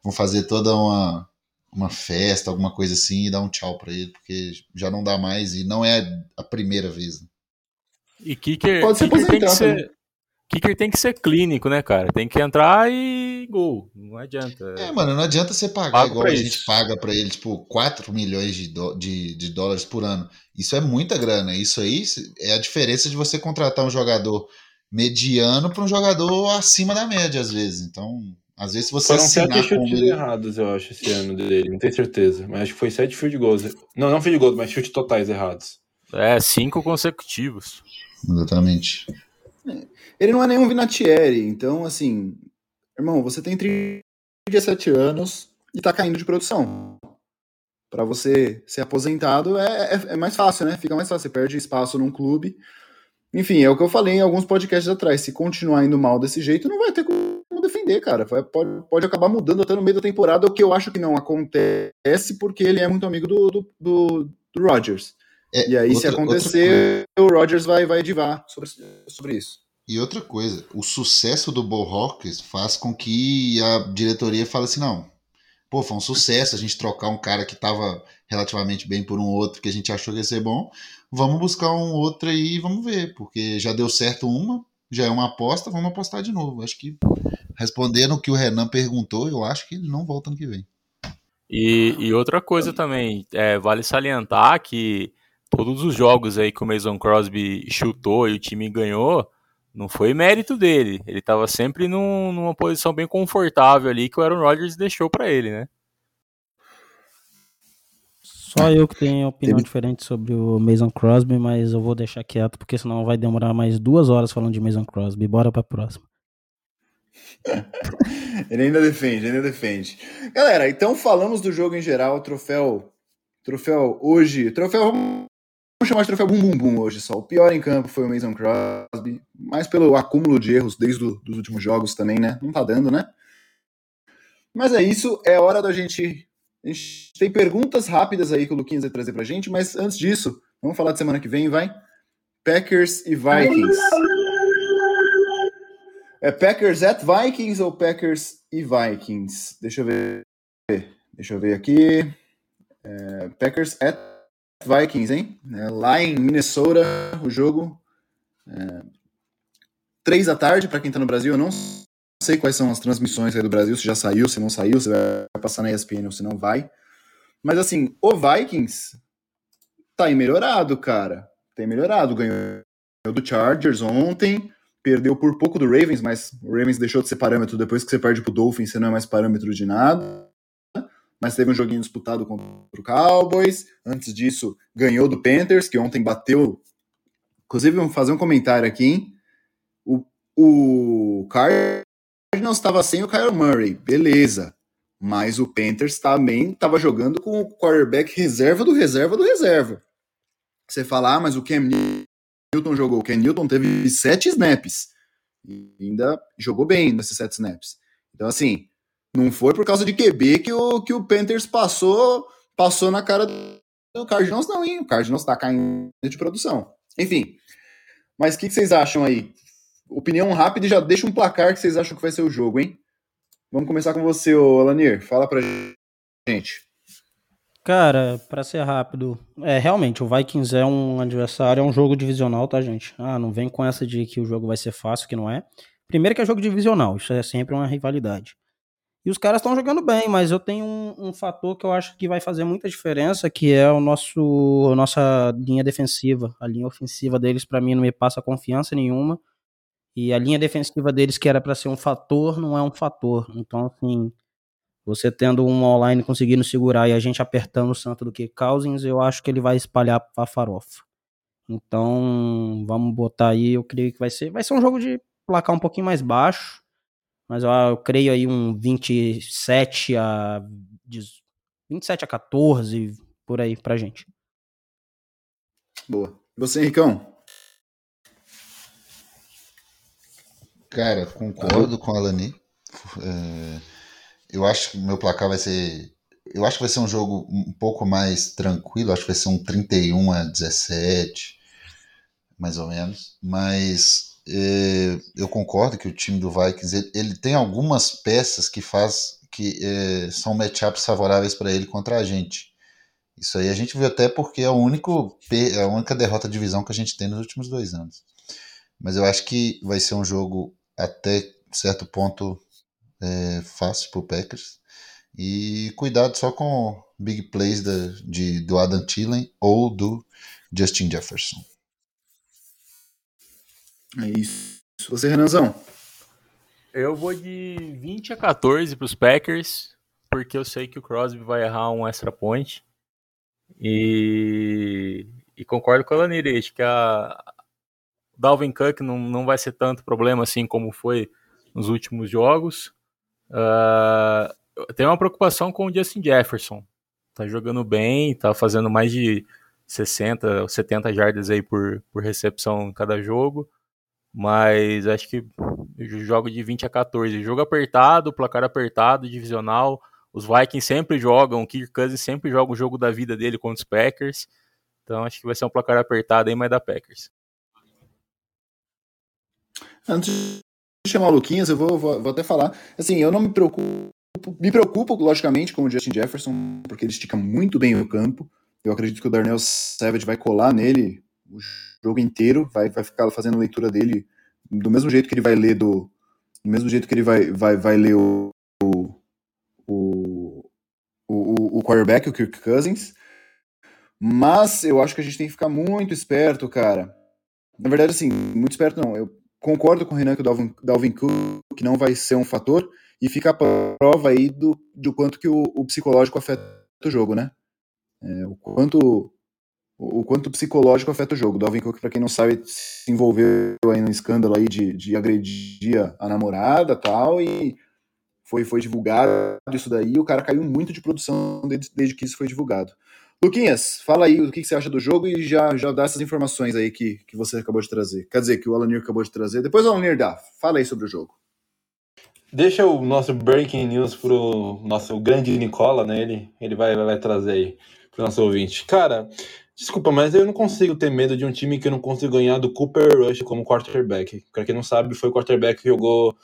vão fazer toda uma, uma festa, alguma coisa assim, e dar um tchau para ele, porque já não dá mais e não é a primeira vez. Né? E Kicker, Pode ser kicker tem que ser, Kicker tem que ser clínico, né, cara? Tem que entrar e gol. Não adianta. É, mano, não adianta você pagar Pago igual a isso. gente paga para ele, tipo, 4 milhões de, do, de, de dólares por ano. Isso é muita grana. Isso aí é a diferença de você contratar um jogador mediano para um jogador acima da média, às vezes. Então, às vezes você Foram sete chutes ele... errados, eu acho, esse ano dele. Não tenho certeza. Mas acho que foi sete field goals. Não, não field goals, mas chutes totais errados. É, cinco consecutivos. Exatamente. Ele não é nenhum Vinatieri, então, assim, irmão, você tem 37 anos e tá caindo de produção. Para você ser aposentado é, é, é, mais fácil, né? Fica mais fácil. Você perde espaço num clube. Enfim, é o que eu falei em alguns podcasts atrás. Se continuar indo mal desse jeito, não vai ter como defender, cara. Pode, pode acabar mudando até no meio da temporada, o que eu acho que não acontece, porque ele é muito amigo do, do, do, do Rodgers. É, e aí, outra, se acontecer, o Rodgers vai, vai divar sobre, sobre isso. E outra coisa, o sucesso do Bo Hawkins faz com que a diretoria fale assim, não, pô, foi um sucesso a gente trocar um cara que estava relativamente bem por um outro que a gente achou que ia ser bom, vamos buscar um outro aí e vamos ver, porque já deu certo uma, já é uma aposta, vamos apostar de novo. Acho que respondendo o que o Renan perguntou, eu acho que ele não volta ano que vem. E, e outra coisa também, é, vale salientar que todos os jogos aí que o Mason Crosby chutou e o time ganhou, não foi mérito dele. Ele estava sempre num, numa posição bem confortável ali que o Aaron Rodgers deixou para ele, né? Só eu que tenho opinião Tem... diferente sobre o Mason Crosby, mas eu vou deixar quieto, porque senão vai demorar mais duas horas falando de Mason Crosby. Bora pra próxima. ele ainda defende, ainda defende. Galera, então falamos do jogo em geral, troféu, troféu hoje, troféu Vamos chamar de troféu bum bum bum hoje só. O pior em campo foi o Mason Crosby, mais pelo acúmulo de erros desde os últimos jogos também, né? Não tá dando, né? Mas é isso, é hora da gente. A gente tem perguntas rápidas aí que o Luquinhas vai trazer pra gente, mas antes disso, vamos falar de semana que vem, vai? Packers e Vikings. É Packers at Vikings ou Packers e Vikings? Deixa eu ver. Deixa eu ver aqui. É, Packers at Vikings, hein? É, lá em Minnesota, o jogo. É, três da tarde, para quem tá no Brasil, eu não sei quais são as transmissões aí do Brasil, se já saiu, se não saiu, se vai passar na ESPN ou se não vai. Mas assim, o Vikings tá em melhorado, cara. Tem melhorado. Ganhou do Chargers ontem, perdeu por pouco do Ravens, mas o Ravens deixou de ser parâmetro depois que você perde pro Dolphins, você não é mais parâmetro de nada. Mas teve um joguinho disputado contra o Cowboys. Antes disso, ganhou do Panthers, que ontem bateu. Inclusive, vamos fazer um comentário aqui, hein? O, o Cardinals estava sem o Kyle Murray, beleza. Mas o Panthers também estava jogando com o quarterback reserva do reserva do reserva. Você fala, ah, mas o Cam Newton jogou. O Ken Newton teve sete snaps. E ainda jogou bem nesses sete snaps. Então, assim, não foi por causa de QB que o, que o Panthers passou, passou na cara do Cardinals, não, hein? O Cardinals tá caindo de produção. Enfim. Mas o que, que, vocês acham aí? Opinião rápida e já deixa um placar que vocês acham que vai ser o jogo, hein? Vamos começar com você, Alanir. Fala pra gente. Cara, para ser rápido, é realmente o Vikings é um adversário, é um jogo divisional, tá, gente? Ah, não vem com essa de que o jogo vai ser fácil, que não é. Primeiro que é jogo divisional, isso é sempre uma rivalidade. E os caras estão jogando bem, mas eu tenho um, um, fator que eu acho que vai fazer muita diferença, que é o nosso a nossa linha defensiva. A linha ofensiva deles, para mim, não me passa confiança nenhuma. E a linha defensiva deles, que era para ser um fator, não é um fator. Então, assim, você tendo um online conseguindo segurar e a gente apertando o santo do que Cousins, eu acho que ele vai espalhar a farofa. Então, vamos botar aí, eu creio que vai ser, vai ser um jogo de placar um pouquinho mais baixo, mas eu, eu creio aí um 27 a 27 a 14 por aí pra gente. Boa. Você, Ricão? Cara, concordo com a Alani. É eu acho que o meu placar vai ser. Eu acho que vai ser um jogo um pouco mais tranquilo, acho que vai ser um 31 a 17, mais ou menos. Mas eu concordo que o time do Vikings ele, ele tem algumas peças que faz que é, são matchups favoráveis para ele contra a gente. Isso aí a gente viu até porque é o único, a única derrota de divisão que a gente tem nos últimos dois anos. Mas eu acho que vai ser um jogo até certo ponto é, fácil para o Packers. E cuidado só com big plays da, de, do Adam Thielen ou do Justin Jefferson. É isso. Você, Renanzão? Eu vou de 20 a 14 para os Packers, porque eu sei que o Crosby vai errar um extra point. E, e concordo com a Lanire, acho que a Dalvin Cook não, não vai ser tanto problema assim como foi nos últimos jogos. Uh, tem uma preocupação com o Justin Jefferson. Tá jogando bem, tá fazendo mais de 60, 70 jardas aí por, por recepção em cada jogo. Mas acho que jogo de 20 a 14. Jogo apertado, placar apertado, divisional. Os Vikings sempre jogam, o Kirk Cousins sempre joga o jogo da vida dele contra os Packers. Então acho que vai ser um placar apertado aí, mas da Packers. Antes chamar o Luquinhas, eu vou, vou, vou, até falar. Assim, eu não me preocupo. Me preocupo, logicamente, com o Justin Jefferson, porque ele estica muito bem o campo. Eu acredito que o Darnell Savage vai colar nele o jogo inteiro, vai, vai ficar fazendo a leitura dele do mesmo jeito que ele vai ler do. Do mesmo jeito que ele vai, vai, vai ler o, o, o, o, quarterback, o Kirk Cousins. Mas eu acho que a gente tem que ficar muito esperto, cara. Na verdade, assim, muito esperto não. Eu concordo com o Renan que o Dalvin, Dalvin Cook não vai ser um fator e fica a prova aí do, do quanto que o, o psicológico afeta o jogo, né? É, o quanto o, quanto psicológico afeta o jogo. Dalvin Cook, para quem não sabe, se envolveu aí no escândalo aí de, de agredir a namorada tal e foi, foi divulgado isso daí. O cara caiu muito de produção desde, desde que isso foi divulgado. Luquinhas, fala aí o que, você acha do jogo e já, já dá essas informações aí que, que você acabou de trazer. Quer dizer, que o Alanir acabou de trazer. Depois o Alanir dá. Fala aí sobre o jogo. Deixa o nosso breaking news pro nosso grande Nicola, né? Ele, ele vai, vai, vai trazer aí pro nosso ouvinte. Cara, desculpa, mas eu não consigo ter medo de um time que eu não consigo ganhar do Cooper Rush como quarterback. Pra quem não sabe, foi o quarterback que jogou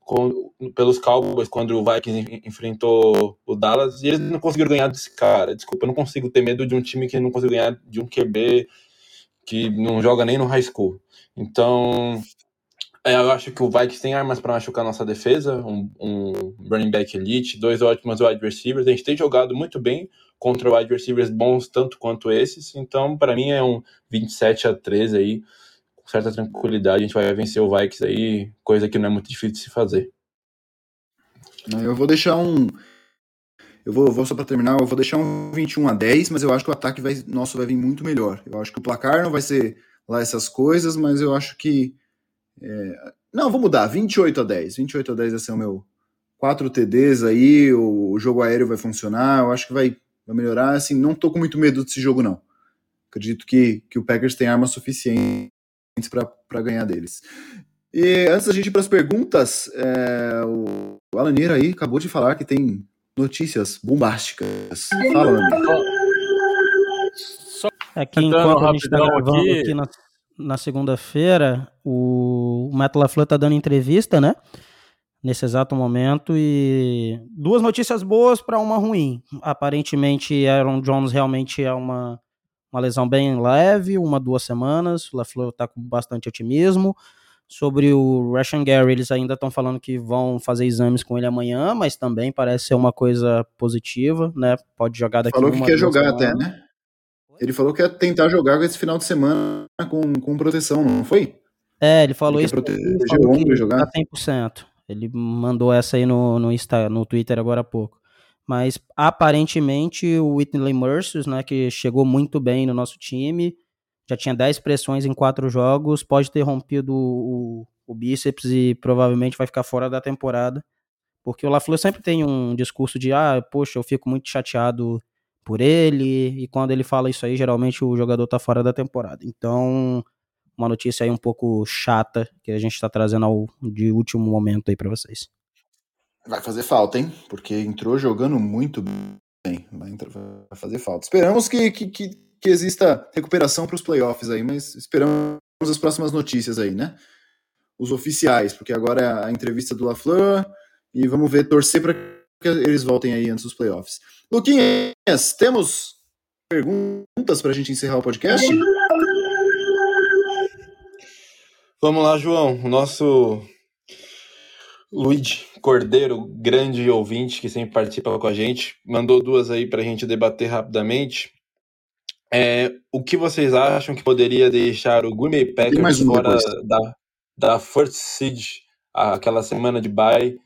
com, pelos Cowboys quando o Vikings enfrentou o Dallas e eles não conseguiram ganhar desse cara. Desculpa, eu não consigo ter medo de um time que não conseguiu ganhar de um QB que não joga nem no high school. Então, É, eu acho que o Vikings tem armas para machucar nossa defesa, um, um, running back elite, dois ótimos wide receivers. A gente tem jogado muito bem contra wide receivers bons tanto quanto esses. Então, para mim é um 27 a 13 aí, com certa tranquilidade. A gente vai vencer o Vikings aí, coisa que não é muito difícil de se fazer. Eu vou deixar um eu vou, vou só para terminar, eu vou deixar um 21 a 10, mas eu acho que o ataque vai, nosso vai vir muito melhor. Eu acho que o placar não vai ser lá essas coisas, mas eu acho que é... Não, vou mudar. 28 a 10. 28 a 10 vai ser o meu. 4 TDs aí, o, jogo aéreo vai funcionar. Eu acho que vai, vai melhorar. Assim, não tô com muito medo desse jogo, não. Acredito que, que o Packers tem armas suficientes para ganhar deles. E antes da gente ir para as perguntas, é, o Alanir aí acabou de falar que tem notícias bombásticas. Fala, Alanir. Aqui enquanto a gente está gravando aqui, aqui na na segunda-feira, o Matt LaFleur tá dando entrevista, né? Nesse exato momento e duas notícias boas para uma ruim. Aparentemente, Aaron Jones realmente é uma, uma lesão bem leve, uma duas semanas. O LaFleur tá com bastante otimismo. Sobre o Rashan Gary, eles ainda estão falando que vão fazer exames com ele amanhã, mas também parece ser uma coisa positiva, né? Pode jogar daqui Falou que quer jogar semanas. até, né? Ele falou que ia tentar jogar esse final de semana com, com proteção, não foi? É, ele falou ele isso. Falou o ombro e jogar. Tá 100%. Ele mandou essa aí no, no, Insta, no Twitter agora há pouco. Mas aparentemente o Whitney Mercius, né, que chegou muito bem no nosso time, já tinha 10 pressões em 4 jogos, pode ter rompido o, o, bíceps e provavelmente vai ficar fora da temporada. Porque o LaFleur sempre tem um discurso de, ah, poxa, eu fico muito chateado por ele, e quando ele fala isso aí, geralmente o jogador tá fora da temporada. Então, uma notícia aí um pouco chata que a gente tá trazendo ao, de último momento aí para vocês. Vai fazer falta, hein? Porque entrou jogando muito bem. Vai, entrar, vai fazer falta. Esperamos que, que, que, que exista recuperação para os playoffs aí, mas esperamos as próximas notícias aí, né? Os oficiais, porque agora é a entrevista do LaFleur e vamos ver, torcer para que eles voltem aí antes dos playoffs. Luquinhas, temos perguntas para a gente encerrar o podcast? Vamos lá, João. O nosso Luiz Cordeiro, grande ouvinte que sempre participa com a gente, mandou duas aí para a gente debater rapidamente. É, o que vocês acham que poderia deixar o Bay Packers fora da, da First Seed, aquela semana de bye,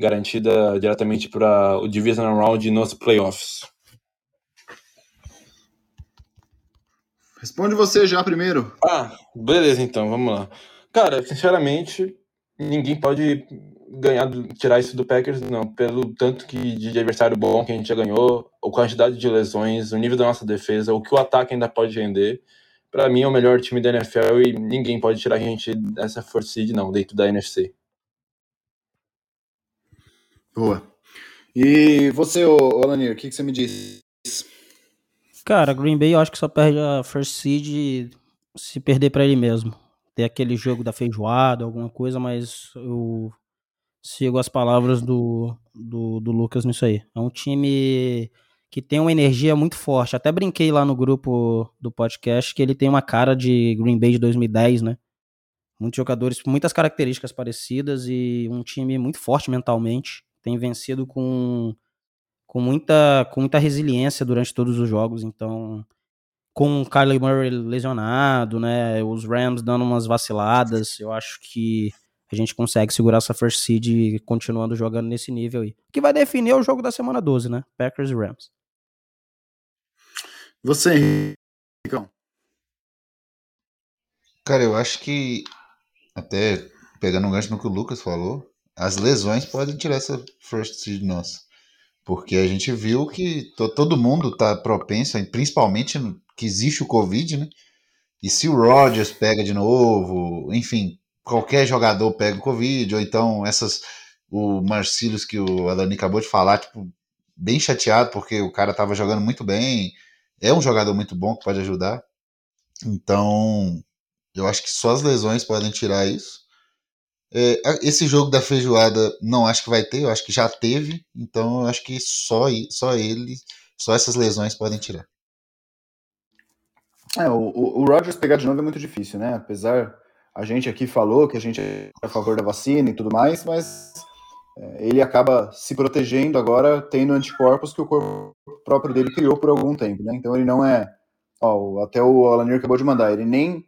garantida diretamente para o Divisional Round nos playoffs. Responde você já primeiro. Ah, beleza, então, vamos lá. Cara, sinceramente, ninguém pode ganhar, tirar isso do Packers, não. Pelo tanto que de adversário bom que a gente já ganhou, a quantidade de lesões, o nível da nossa defesa, o que o ataque ainda pode render. Para mim é o melhor time da NFL e ninguém pode tirar a gente dessa force seed, não, dentro da NFC. Boa. E você, Olanir, o que, que você me diz? Cara, Green Bay eu acho que só perde a first seed se perder para ele mesmo. Ter aquele jogo da feijoada, alguma coisa, mas eu sigo as palavras do, do, do Lucas nisso aí. É um time que tem uma energia muito forte. Até brinquei lá no grupo do podcast que ele tem uma cara de Green Bay de 2010, né? Muitos jogadores, muitas características parecidas e um time muito forte mentalmente tem vencido com, com, muita, com muita resiliência durante todos os jogos. Então, com o Kyler Murray lesionado, né, os Rams dando umas vaciladas, eu acho que a gente consegue segurar essa first seed continuando jogando nesse nível aí. Que vai definir o jogo da semana 12, né? Packers e Rams. Você, Ricão. Cara, eu acho que até pegando um gancho no que o Lucas falou, as lesões podem tirar essa first seed nossa. Porque a gente viu que to, todo mundo está propenso, principalmente que existe o Covid, né? E se o Rodgers pega de novo, enfim, qualquer jogador pega o Covid, ou então essas. O Marcílios que o Alani acabou de falar, tipo, bem chateado porque o cara estava jogando muito bem. É um jogador muito bom que pode ajudar. Então, eu acho que só as lesões podem tirar isso. É, esse jogo da feijoada não acho que vai ter, eu acho que já teve, então eu acho que só, só ele, só essas lesões podem tirar. É, o, o Rodgers pegar de novo é muito difícil, né? Apesar, a gente aqui falou que a gente é a favor da vacina e tudo mais, mas é, ele acaba se protegendo agora, tendo anticorpos que o corpo próprio dele criou por algum tempo, né? Então ele não é, ó, até o Alanir acabou de mandar, ele nem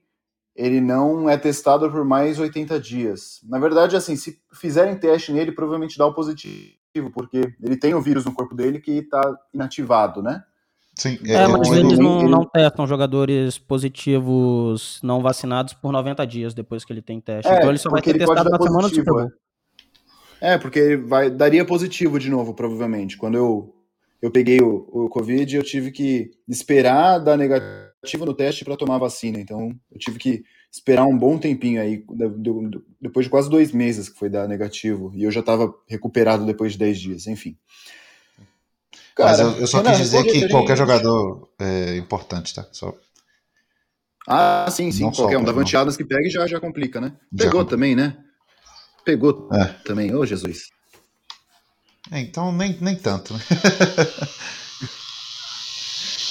ele não é testado por mais 80 dias. Na verdade, assim, se fizerem teste nele, provavelmente dá o positivo, porque ele tem o vírus no corpo dele que está inativado, né? Sim, é, é mas eles não, ele... não, testam jogadores positivos não vacinados por 90 dias depois que ele tem teste. É, então ele só vai ter testado na semana do Super Bowl. É, porque vai, daria positivo de novo, provavelmente. Quando eu, eu peguei o, o Covid, eu tive que esperar dar negativo no teste para tomar vacina. Então, eu tive que esperar um bom tempinho aí, depois de quase dois meses que foi dar negativo. E eu já estava recuperado depois de 10 dias, enfim. Cara, Mas eu, eu só Renan, quis dizer que qualquer jogador é importante, tá? Só... Ah, sim, sim. Não qualquer um. Davante Adams que pega já, já complica, né? Pegou também, né? Pegou é. também, ô oh, Jesus. É, então nem, nem tanto, né?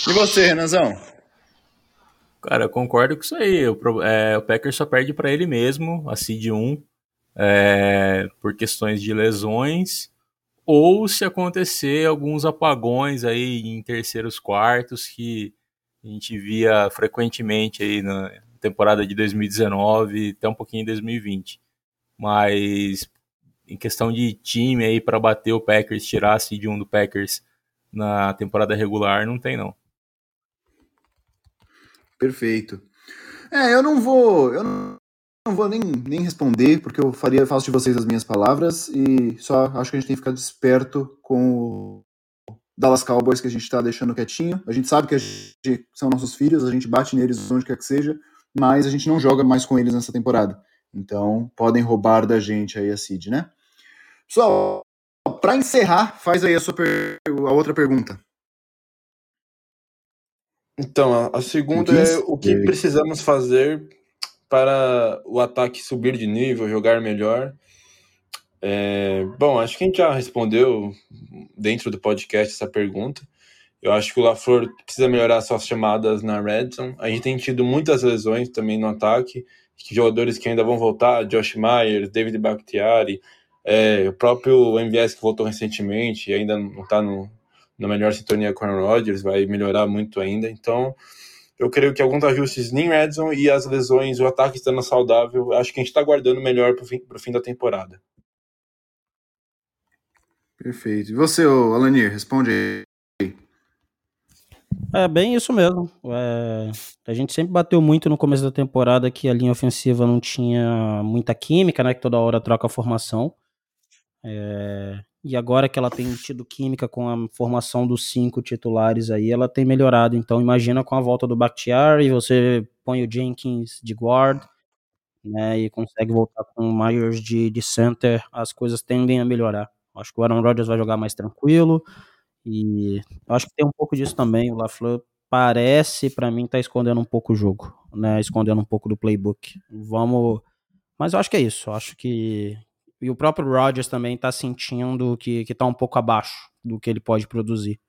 e você, Renanzão? Cara, eu concordo com isso aí. O, é, o Packers só perde para ele mesmo, a seed 1, é, por questões de lesões, ou se acontecer alguns apagões aí em terceiros quartos que a gente via frequentemente aí na temporada de 2019 até um pouquinho em 2020. Mas em questão de time aí para bater o Packers, tirar a seed 1 do Packers na temporada regular, não tem não. Perfeito. É, eu não vou, eu não, vou nem, nem responder, porque eu faria faço de vocês as minhas palavras e só acho que a gente tem que ficar desperto com o Dallas Cowboys que a gente está deixando quietinho. A gente sabe que gente, são nossos filhos, a gente bate neles onde quer que seja, mas a gente não joga mais com eles nessa temporada. Então, podem roubar da gente aí a Cid, né? Pessoal, para encerrar, faz aí a, sua per... a outra pergunta. Então, a segunda é o que precisamos fazer para o ataque subir de nível, jogar melhor. É, bom, acho que a gente já respondeu dentro do podcast essa pergunta. Eu acho que o LaFleur precisa melhorar suas chamadas na red zone. A gente tem tido muitas lesões também no ataque jogadores que ainda vão voltar, Josh Myers, David Bakhtiari, é, o próprio MVS que voltou recentemente e ainda não está na melhor sintonia com o Aaron Rodgers, vai melhorar muito ainda. Então, eu creio que alguns ajustes em Redzone e as lesões, o ataque estando saudável, acho que a gente está guardando melhor para o fim, fim da temporada. Perfeito. E você, Alanir, responde aí. É bem isso mesmo. É, a gente sempre bateu muito no começo da temporada que a linha ofensiva não tinha muita química, né? Que toda hora troca a formação. É, e agora que ela tem tido química com a formação dos cinco titulares aí, ela tem melhorado. Então imagina com a volta do Bakhtiari, você põe o Jenkins de guard, né? E consegue voltar com o Myers de, de center, as coisas tendem a melhorar. Acho que o Aaron Rodgers vai jogar mais tranquilo. E acho que tem um pouco disso também. O LaFleur parece, para mim, tá escondendo um pouco o jogo, né? Escondendo um pouco do playbook. Vamos. Mas eu acho que é isso. Eu acho que. E o próprio Rodgers também tá sentindo que, que tá um pouco abaixo do que ele pode produzir.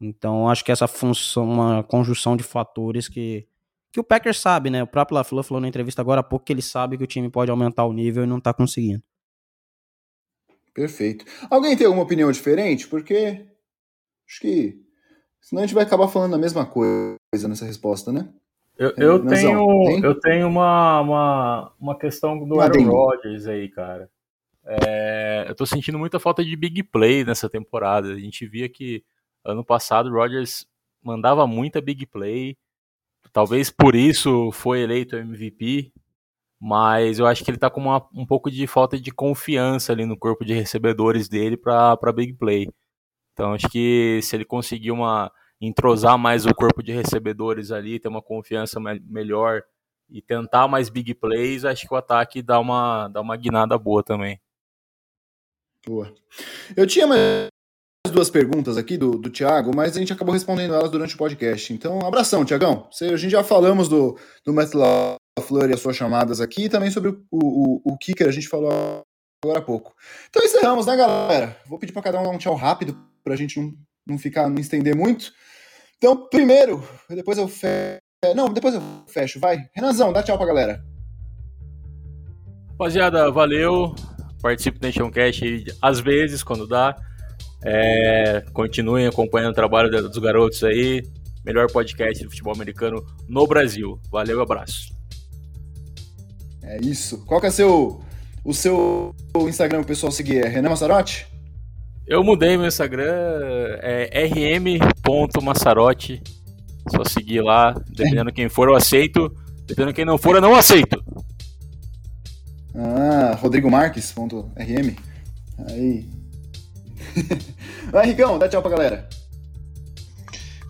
Então, acho que essa função, uma conjunção de fatores que, que o Packers sabe, né? O próprio LaFleur falou na entrevista agora há pouco que ele sabe que o time pode aumentar o nível e não tá conseguindo. Perfeito. Alguém tem alguma opinião diferente? Porque Acho que senão a gente vai acabar falando a mesma coisa nessa resposta, né? Eu, eu tenho, eu tenho uma, uma, uma questão do Aaron Rodgers aí, cara. É, eu tô sentindo muita falta de big play nessa temporada. A gente via que ano passado o Rodgers mandava muita big play. Talvez por isso foi eleito MVP, mas eu acho que ele tá com uma, um pouco de falta de confiança ali no corpo de recebedores dele para big play. Então acho que se ele conseguir uma entrosar mais o corpo de recebedores ali, ter uma confiança melhor e tentar mais big plays, acho que o ataque dá uma dá uma guinada boa também. Boa. Eu tinha mais duas perguntas aqui do, do Thiago, mas a gente acabou respondendo elas durante o podcast. Então, abração, Tiagão. A gente já falamos do, do Matt LaFleur e as suas chamadas aqui, e também sobre o, o, o kicker, a gente falou agora há pouco. Então encerramos, né, galera? Vou pedir para cada um dar um tchau rápido para a gente não, não ficar, não estender muito. Então, primeiro, depois eu fecho. Não, depois eu fecho, vai. Renanzão, dá tchau pra galera. Rapaziada, valeu. Participe do Nation Cast às vezes, quando dá. É, continuem acompanhando o trabalho dos garotos aí. Melhor podcast de futebol americano no Brasil. Valeu, abraço. É isso. Qual que é seu, o seu Instagram o pessoal seguir? É Renan Massarotti? Eu mudei meu Instagram, é rm.massarotti. Só seguir lá, dependendo quem for eu aceito, dependendo quem não for eu não aceito. Ah, Rodrigo Marques.rm. Aí. Vai, Ricão, dá tchau pra galera.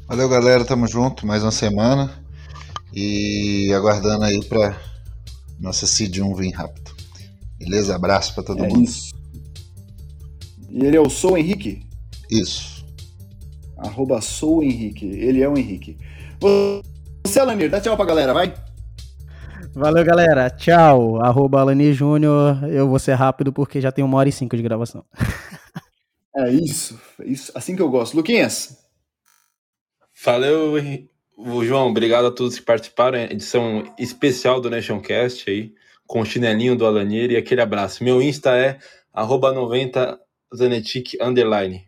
Valeu, galera. Tamo junto. Mais uma semana. E aguardando aí pra nossa Seed 1 vir rápido. Beleza? Abraço pra todo é mundo. Isso. E ele é o Sou Henrique? Isso. Arroba Sou Henrique. Ele é o Henrique. Você, Alanir, dá tchau pra galera, vai. Valeu, galera. Tchau. Arroba Alanir Júnior. Eu vou ser rápido porque já tem uma hora e cinco de gravação. É isso. É isso. Assim que eu gosto. Luquinhas. Valeu, João. Obrigado a todos que participaram. Edição especial do Nationcast aí, com o chinelinho do Alanir e aquele abraço. Meu Insta é arroba 90 Zanetic underline.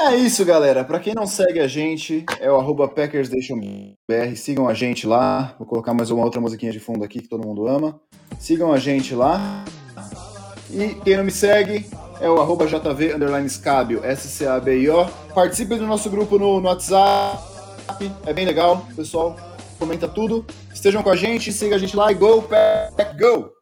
É isso, galera. Para quem não segue a gente, é o arroba PackersDationBR. Sigam a gente lá. Vou colocar mais uma outra musiquinha de fundo aqui que todo mundo ama. Sigam a gente lá. E quem não me segue é o arroba JV Scabio, S-C-A-B-I-O. Participe do nosso grupo no, no WhatsApp. É bem legal, pessoal. Comenta tudo. Estejam com a gente, siga a gente lá e go, pack, go!